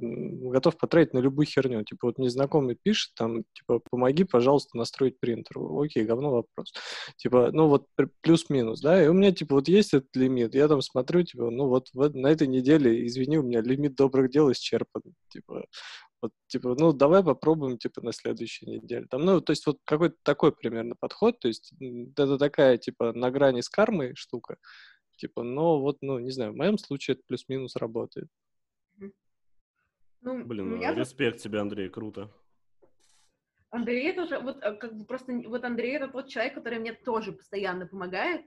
готов потратить на любую херню. Типа вот незнакомый пишет, там, типа, помоги, пожалуйста, настроить принтер. Окей, говно вопрос. Типа, ну вот плюс-минус, да, и у меня, типа, вот есть этот лимит, я там смотрю, типа, ну вот, вот на этой неделе, извини, у меня лимит добрых дел исчерпан. Типа, вот, типа, ну, давай попробуем, типа, на следующей неделе. Там, ну, то есть, вот какой-то такой примерно подход, то есть, это такая, типа, на грани с кармой штука, Типа, но вот, ну, не знаю, в моем случае это плюс-минус работает. Ну, Блин, ну, я респект тебе, Андрей, круто. Андрей это уже, вот, э, как бы просто, вот Андрей это тот человек, который мне тоже постоянно помогает,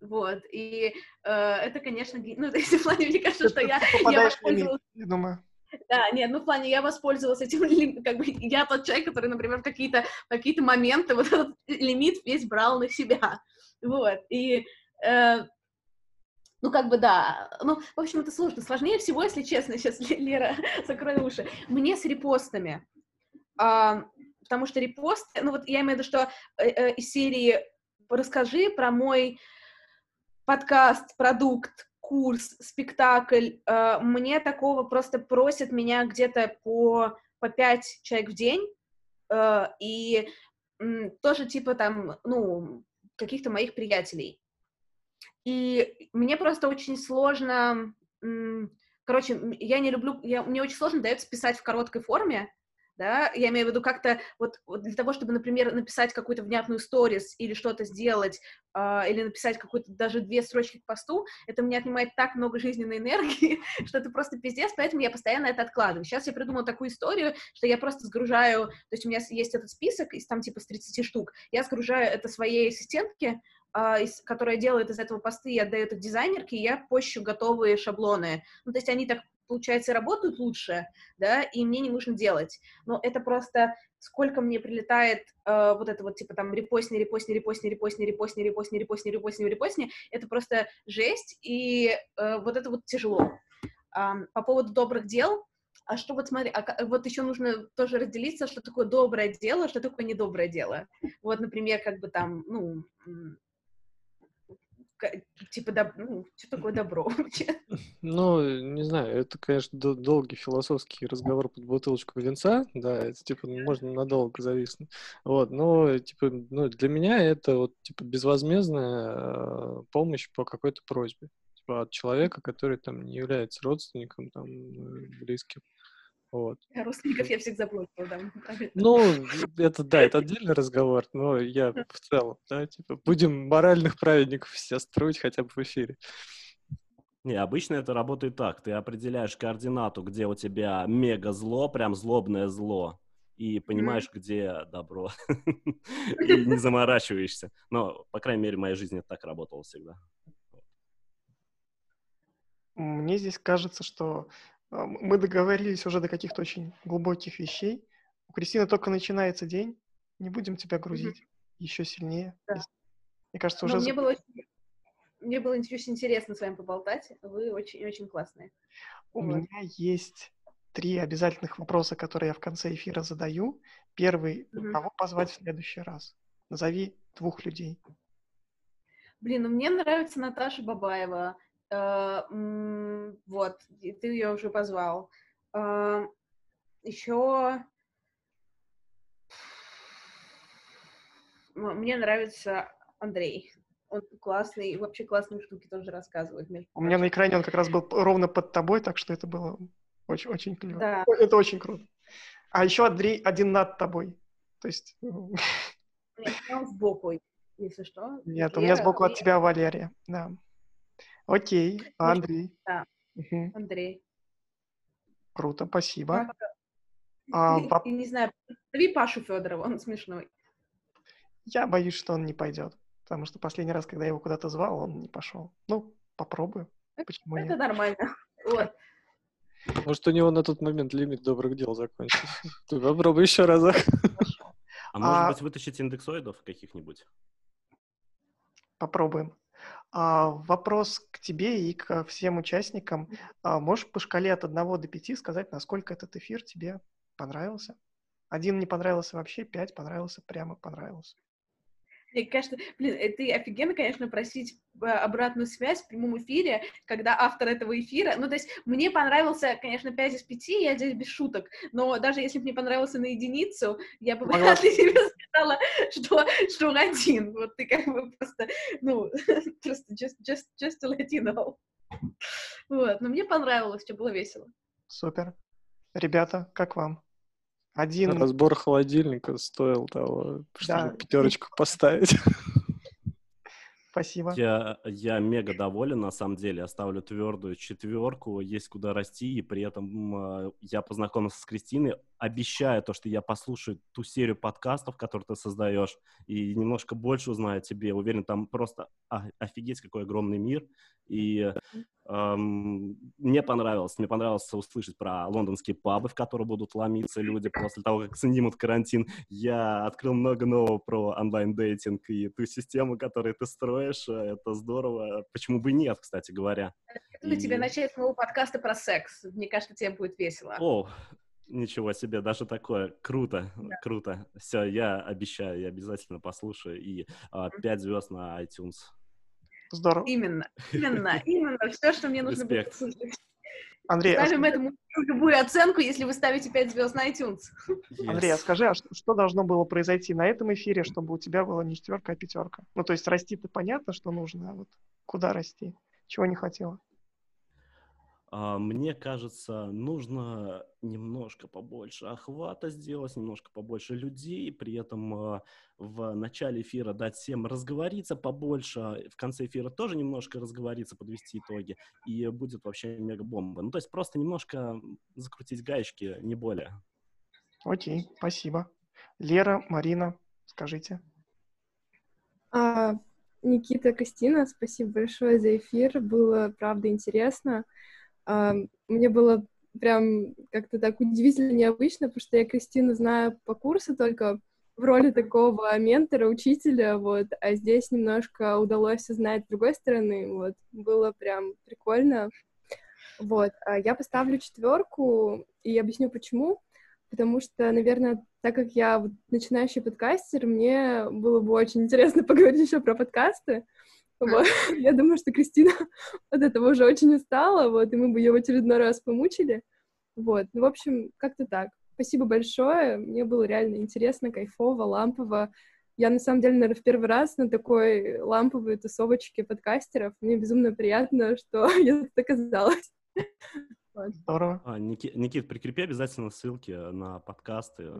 вот, и э, это, конечно, ну, то есть, в плане, мне кажется, что я, я воспользовалась... Я думаю. Да, нет, ну в плане я воспользовалась этим, как бы я тот человек, который, например, какие-то какие моменты вот этот лимит весь брал на себя, вот, и э, ну, как бы, да. Ну, в общем, это сложно. Сложнее всего, если честно, сейчас, Лера, закрой уши. Мне с репостами. А, потому что репосты, ну, вот я имею в виду, что э, э, из серии «Расскажи про мой подкаст, продукт, курс, спектакль». Э, мне такого просто просят меня где-то по, по пять человек в день. Э, и тоже, типа, там, ну, каких-то моих приятелей. И мне просто очень сложно, короче, я не люблю, я, мне очень сложно дается писать в короткой форме, да, я имею в виду как-то вот, вот для того, чтобы, например, написать какую-то внятную сторис или что-то сделать, э, или написать какую-то даже две строчки к посту, это мне отнимает так много жизненной энергии, что это просто пиздец, поэтому я постоянно это откладываю. Сейчас я придумала такую историю, что я просто сгружаю, то есть у меня есть этот список, из там типа с 30 штук, я сгружаю это своей ассистентке, которая делает из этого посты и отдает их дизайнерке, я пощу готовые шаблоны. Ну, то есть они так, получается, работают лучше, да, и мне не нужно делать. Но это просто сколько мне прилетает э, вот это вот, типа, там, репостни, репостни, репостни, репостни, репостни, репостни, репостни, репостни, репостни, это просто жесть, и э, вот это вот тяжело. Э, по поводу добрых дел, а что вот смотри, а, вот еще нужно тоже разделиться, что такое доброе дело, что такое недоброе дело. Вот, например, как бы там, ну, типа, доб... ну, что такое добро вообще? Ну, не знаю, это, конечно, долгий философский разговор под бутылочку винца, да, это, типа, можно надолго зависнуть, вот, но, типа, ну, для меня это, вот, типа, безвозмездная э, помощь по какой-то просьбе, типа, от человека, который, там, не является родственником, там, э, близким, вот. Родственников я всех заблокировала, да. Ну, это да, это отдельный разговор, но я в целом, да, типа, будем моральных праведников все строить хотя бы в эфире. Не, обычно это работает так. Ты определяешь координату, где у тебя мега зло, прям злобное зло, и понимаешь, mm-hmm. где добро. и не заморачиваешься. Но, по крайней мере, в моей жизни это так работало всегда. Мне здесь кажется, что а, мы договорились уже до каких-то очень глубоких вещей. У Кристины только начинается день. Не будем тебя грузить mm-hmm. еще сильнее. Да. Мне кажется, уже... мне, было очень, мне было очень интересно с вами поболтать. Вы очень-очень классные. У вот. меня есть три обязательных вопроса, которые я в конце эфира задаю. Первый, mm-hmm. кого позвать в следующий раз? Назови двух людей. Блин, ну мне нравится Наташа Бабаева. Э, вот, ты ее уже позвал. Э, Еще мне нравится Андрей. Он классный, и вообще классные штуки тоже рассказывает. У меня на экране он как раз был ровно под тобой, так что это было очень, очень клево. Да. Это очень круто. А еще Андрей один над тобой. То есть... Нет, он сбоку, если что. Нет, у меня сбоку от тебя Валерия, да. Окей, а Андрей? Да, Андрей. Круто, спасибо. А, и, пап... не знаю, зови Пашу Федорова, он смешной. Я боюсь, что он не пойдет, потому что последний раз, когда я его куда-то звал, он не пошел. Ну, попробую. Почему Это нет? нормально. Вот. Может, у него на тот момент лимит добрых дел закончился. Ты попробуй еще разок. А может быть, вытащить индексоидов каких-нибудь? Попробуем. А, вопрос к тебе и к всем участникам. А, можешь по шкале от 1 до 5 сказать, насколько этот эфир тебе понравился? Один не понравился вообще, пять понравился, прямо понравился. Мне кажется, блин, это офигенно, конечно, просить э, обратную связь в прямом эфире, когда автор этого эфира, ну, то есть мне понравился, конечно, 5 из 5, я здесь без шуток, но даже если бы мне понравился на единицу, я бы вряд ли тебе сказала, что, что он один, вот ты как бы просто, ну, просто just, just, just you know. Вот, но мне понравилось, что было весело. Супер. Ребята, как вам? Один... Разбор холодильника стоил того, чтобы да. пятерочку поставить. Спасибо. Я, я мега доволен, на самом деле. Оставлю твердую четверку, есть куда расти, и при этом э, я познакомился с Кристиной. Обещаю то, что я послушаю ту серию подкастов, которые ты создаешь, и немножко больше узнаю о тебе. Уверен, там просто офигеть, какой огромный мир. И эм, мне понравилось. Мне понравилось услышать про лондонские пабы, в которые будут ломиться люди после того, как снимут карантин. Я открыл много нового про онлайн-дейтинг и ту систему, которую ты строишь. Это здорово. Почему бы нет, кстати говоря. Я и... тебе начать нового подкаста про секс. Мне кажется, тебе будет весело. О, Ничего себе, даже такое. Круто, да. круто. Все, я обещаю, я обязательно послушаю. И а, 5 звезд на iTunes. Здорово. Именно, именно, именно все, что мне нужно было услышать. Андрей, Ставим а... этому любую оценку, если вы ставите 5 звезд на iTunes. Yes. Андрей, а скажи, а что, что должно было произойти на этом эфире, чтобы у тебя была не четверка, а пятерка? Ну, то есть расти-то понятно, что нужно, а вот куда расти? Чего не хотела? А, мне кажется, нужно немножко побольше охвата сделать, немножко побольше людей, при этом а, в начале эфира дать всем разговориться побольше, в конце эфира тоже немножко разговориться, подвести итоги, и будет вообще мега-бомба. Ну, то есть просто немножко закрутить гаечки, не более. Окей, спасибо. Лера, Марина, скажите. А, Никита, Кристина, спасибо большое за эфир, было, правда, интересно. Мне было прям как-то так удивительно необычно, потому что я Кристину знаю по курсу только в роли такого ментора, учителя, вот, а здесь немножко удалось узнать с другой стороны, вот, было прям прикольно. Вот, а я поставлю четверку и объясню почему. Потому что, наверное, так как я начинающий подкастер, мне было бы очень интересно поговорить еще про подкасты. Вот. Я думаю, что Кристина от этого уже очень устала, вот, и мы бы ее в очередной раз помучили. Вот, ну, в общем, как-то так. Спасибо большое, мне было реально интересно, кайфово, лампово. Я, на самом деле, наверное, в первый раз на такой ламповой тусовочке подкастеров. Мне безумно приятно, что я тут оказалась. Здорово. А, Никит, Никит, прикрепи обязательно ссылки на подкасты.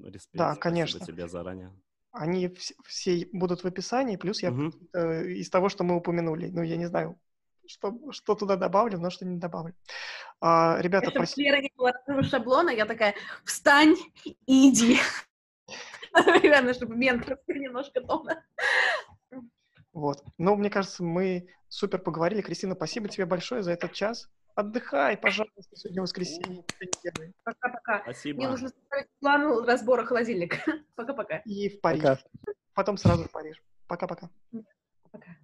Респект. Да, конечно. Спасибо тебе заранее. Они вс- все будут в описании, плюс я угу. э, из того, что мы упомянули. Ну, я не знаю, что, что туда добавлю, но что не добавлю. А, ребята, Чтобы спасибо. Лера не было шаблона, я такая, встань и иди. Наверное, чтобы ментор немножко тона. Вот. Ну, мне кажется, мы супер поговорили. Кристина, спасибо тебе большое за этот час. Отдыхай, пожалуйста, сегодня воскресенье. Пока-пока. Спасибо. Мне нужно ставить план разбора холодильника. Пока-пока. И в Париж. Пока. Потом сразу в Париж. Пока-пока. Пока.